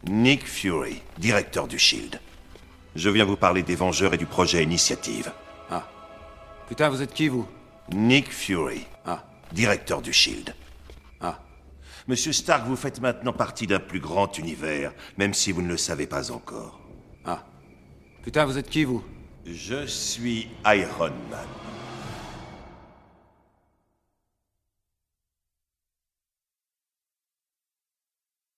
Nick Fury, directeur du Shield. Je viens vous parler des Vengeurs et du projet Initiative. Ah. Putain, vous êtes qui, vous? Nick Fury, Ah. directeur du Shield. Ah. Monsieur Stark, vous faites maintenant partie d'un plus grand univers, même si vous ne le savez pas encore. Putain, vous êtes qui, vous? Je suis Iron Man.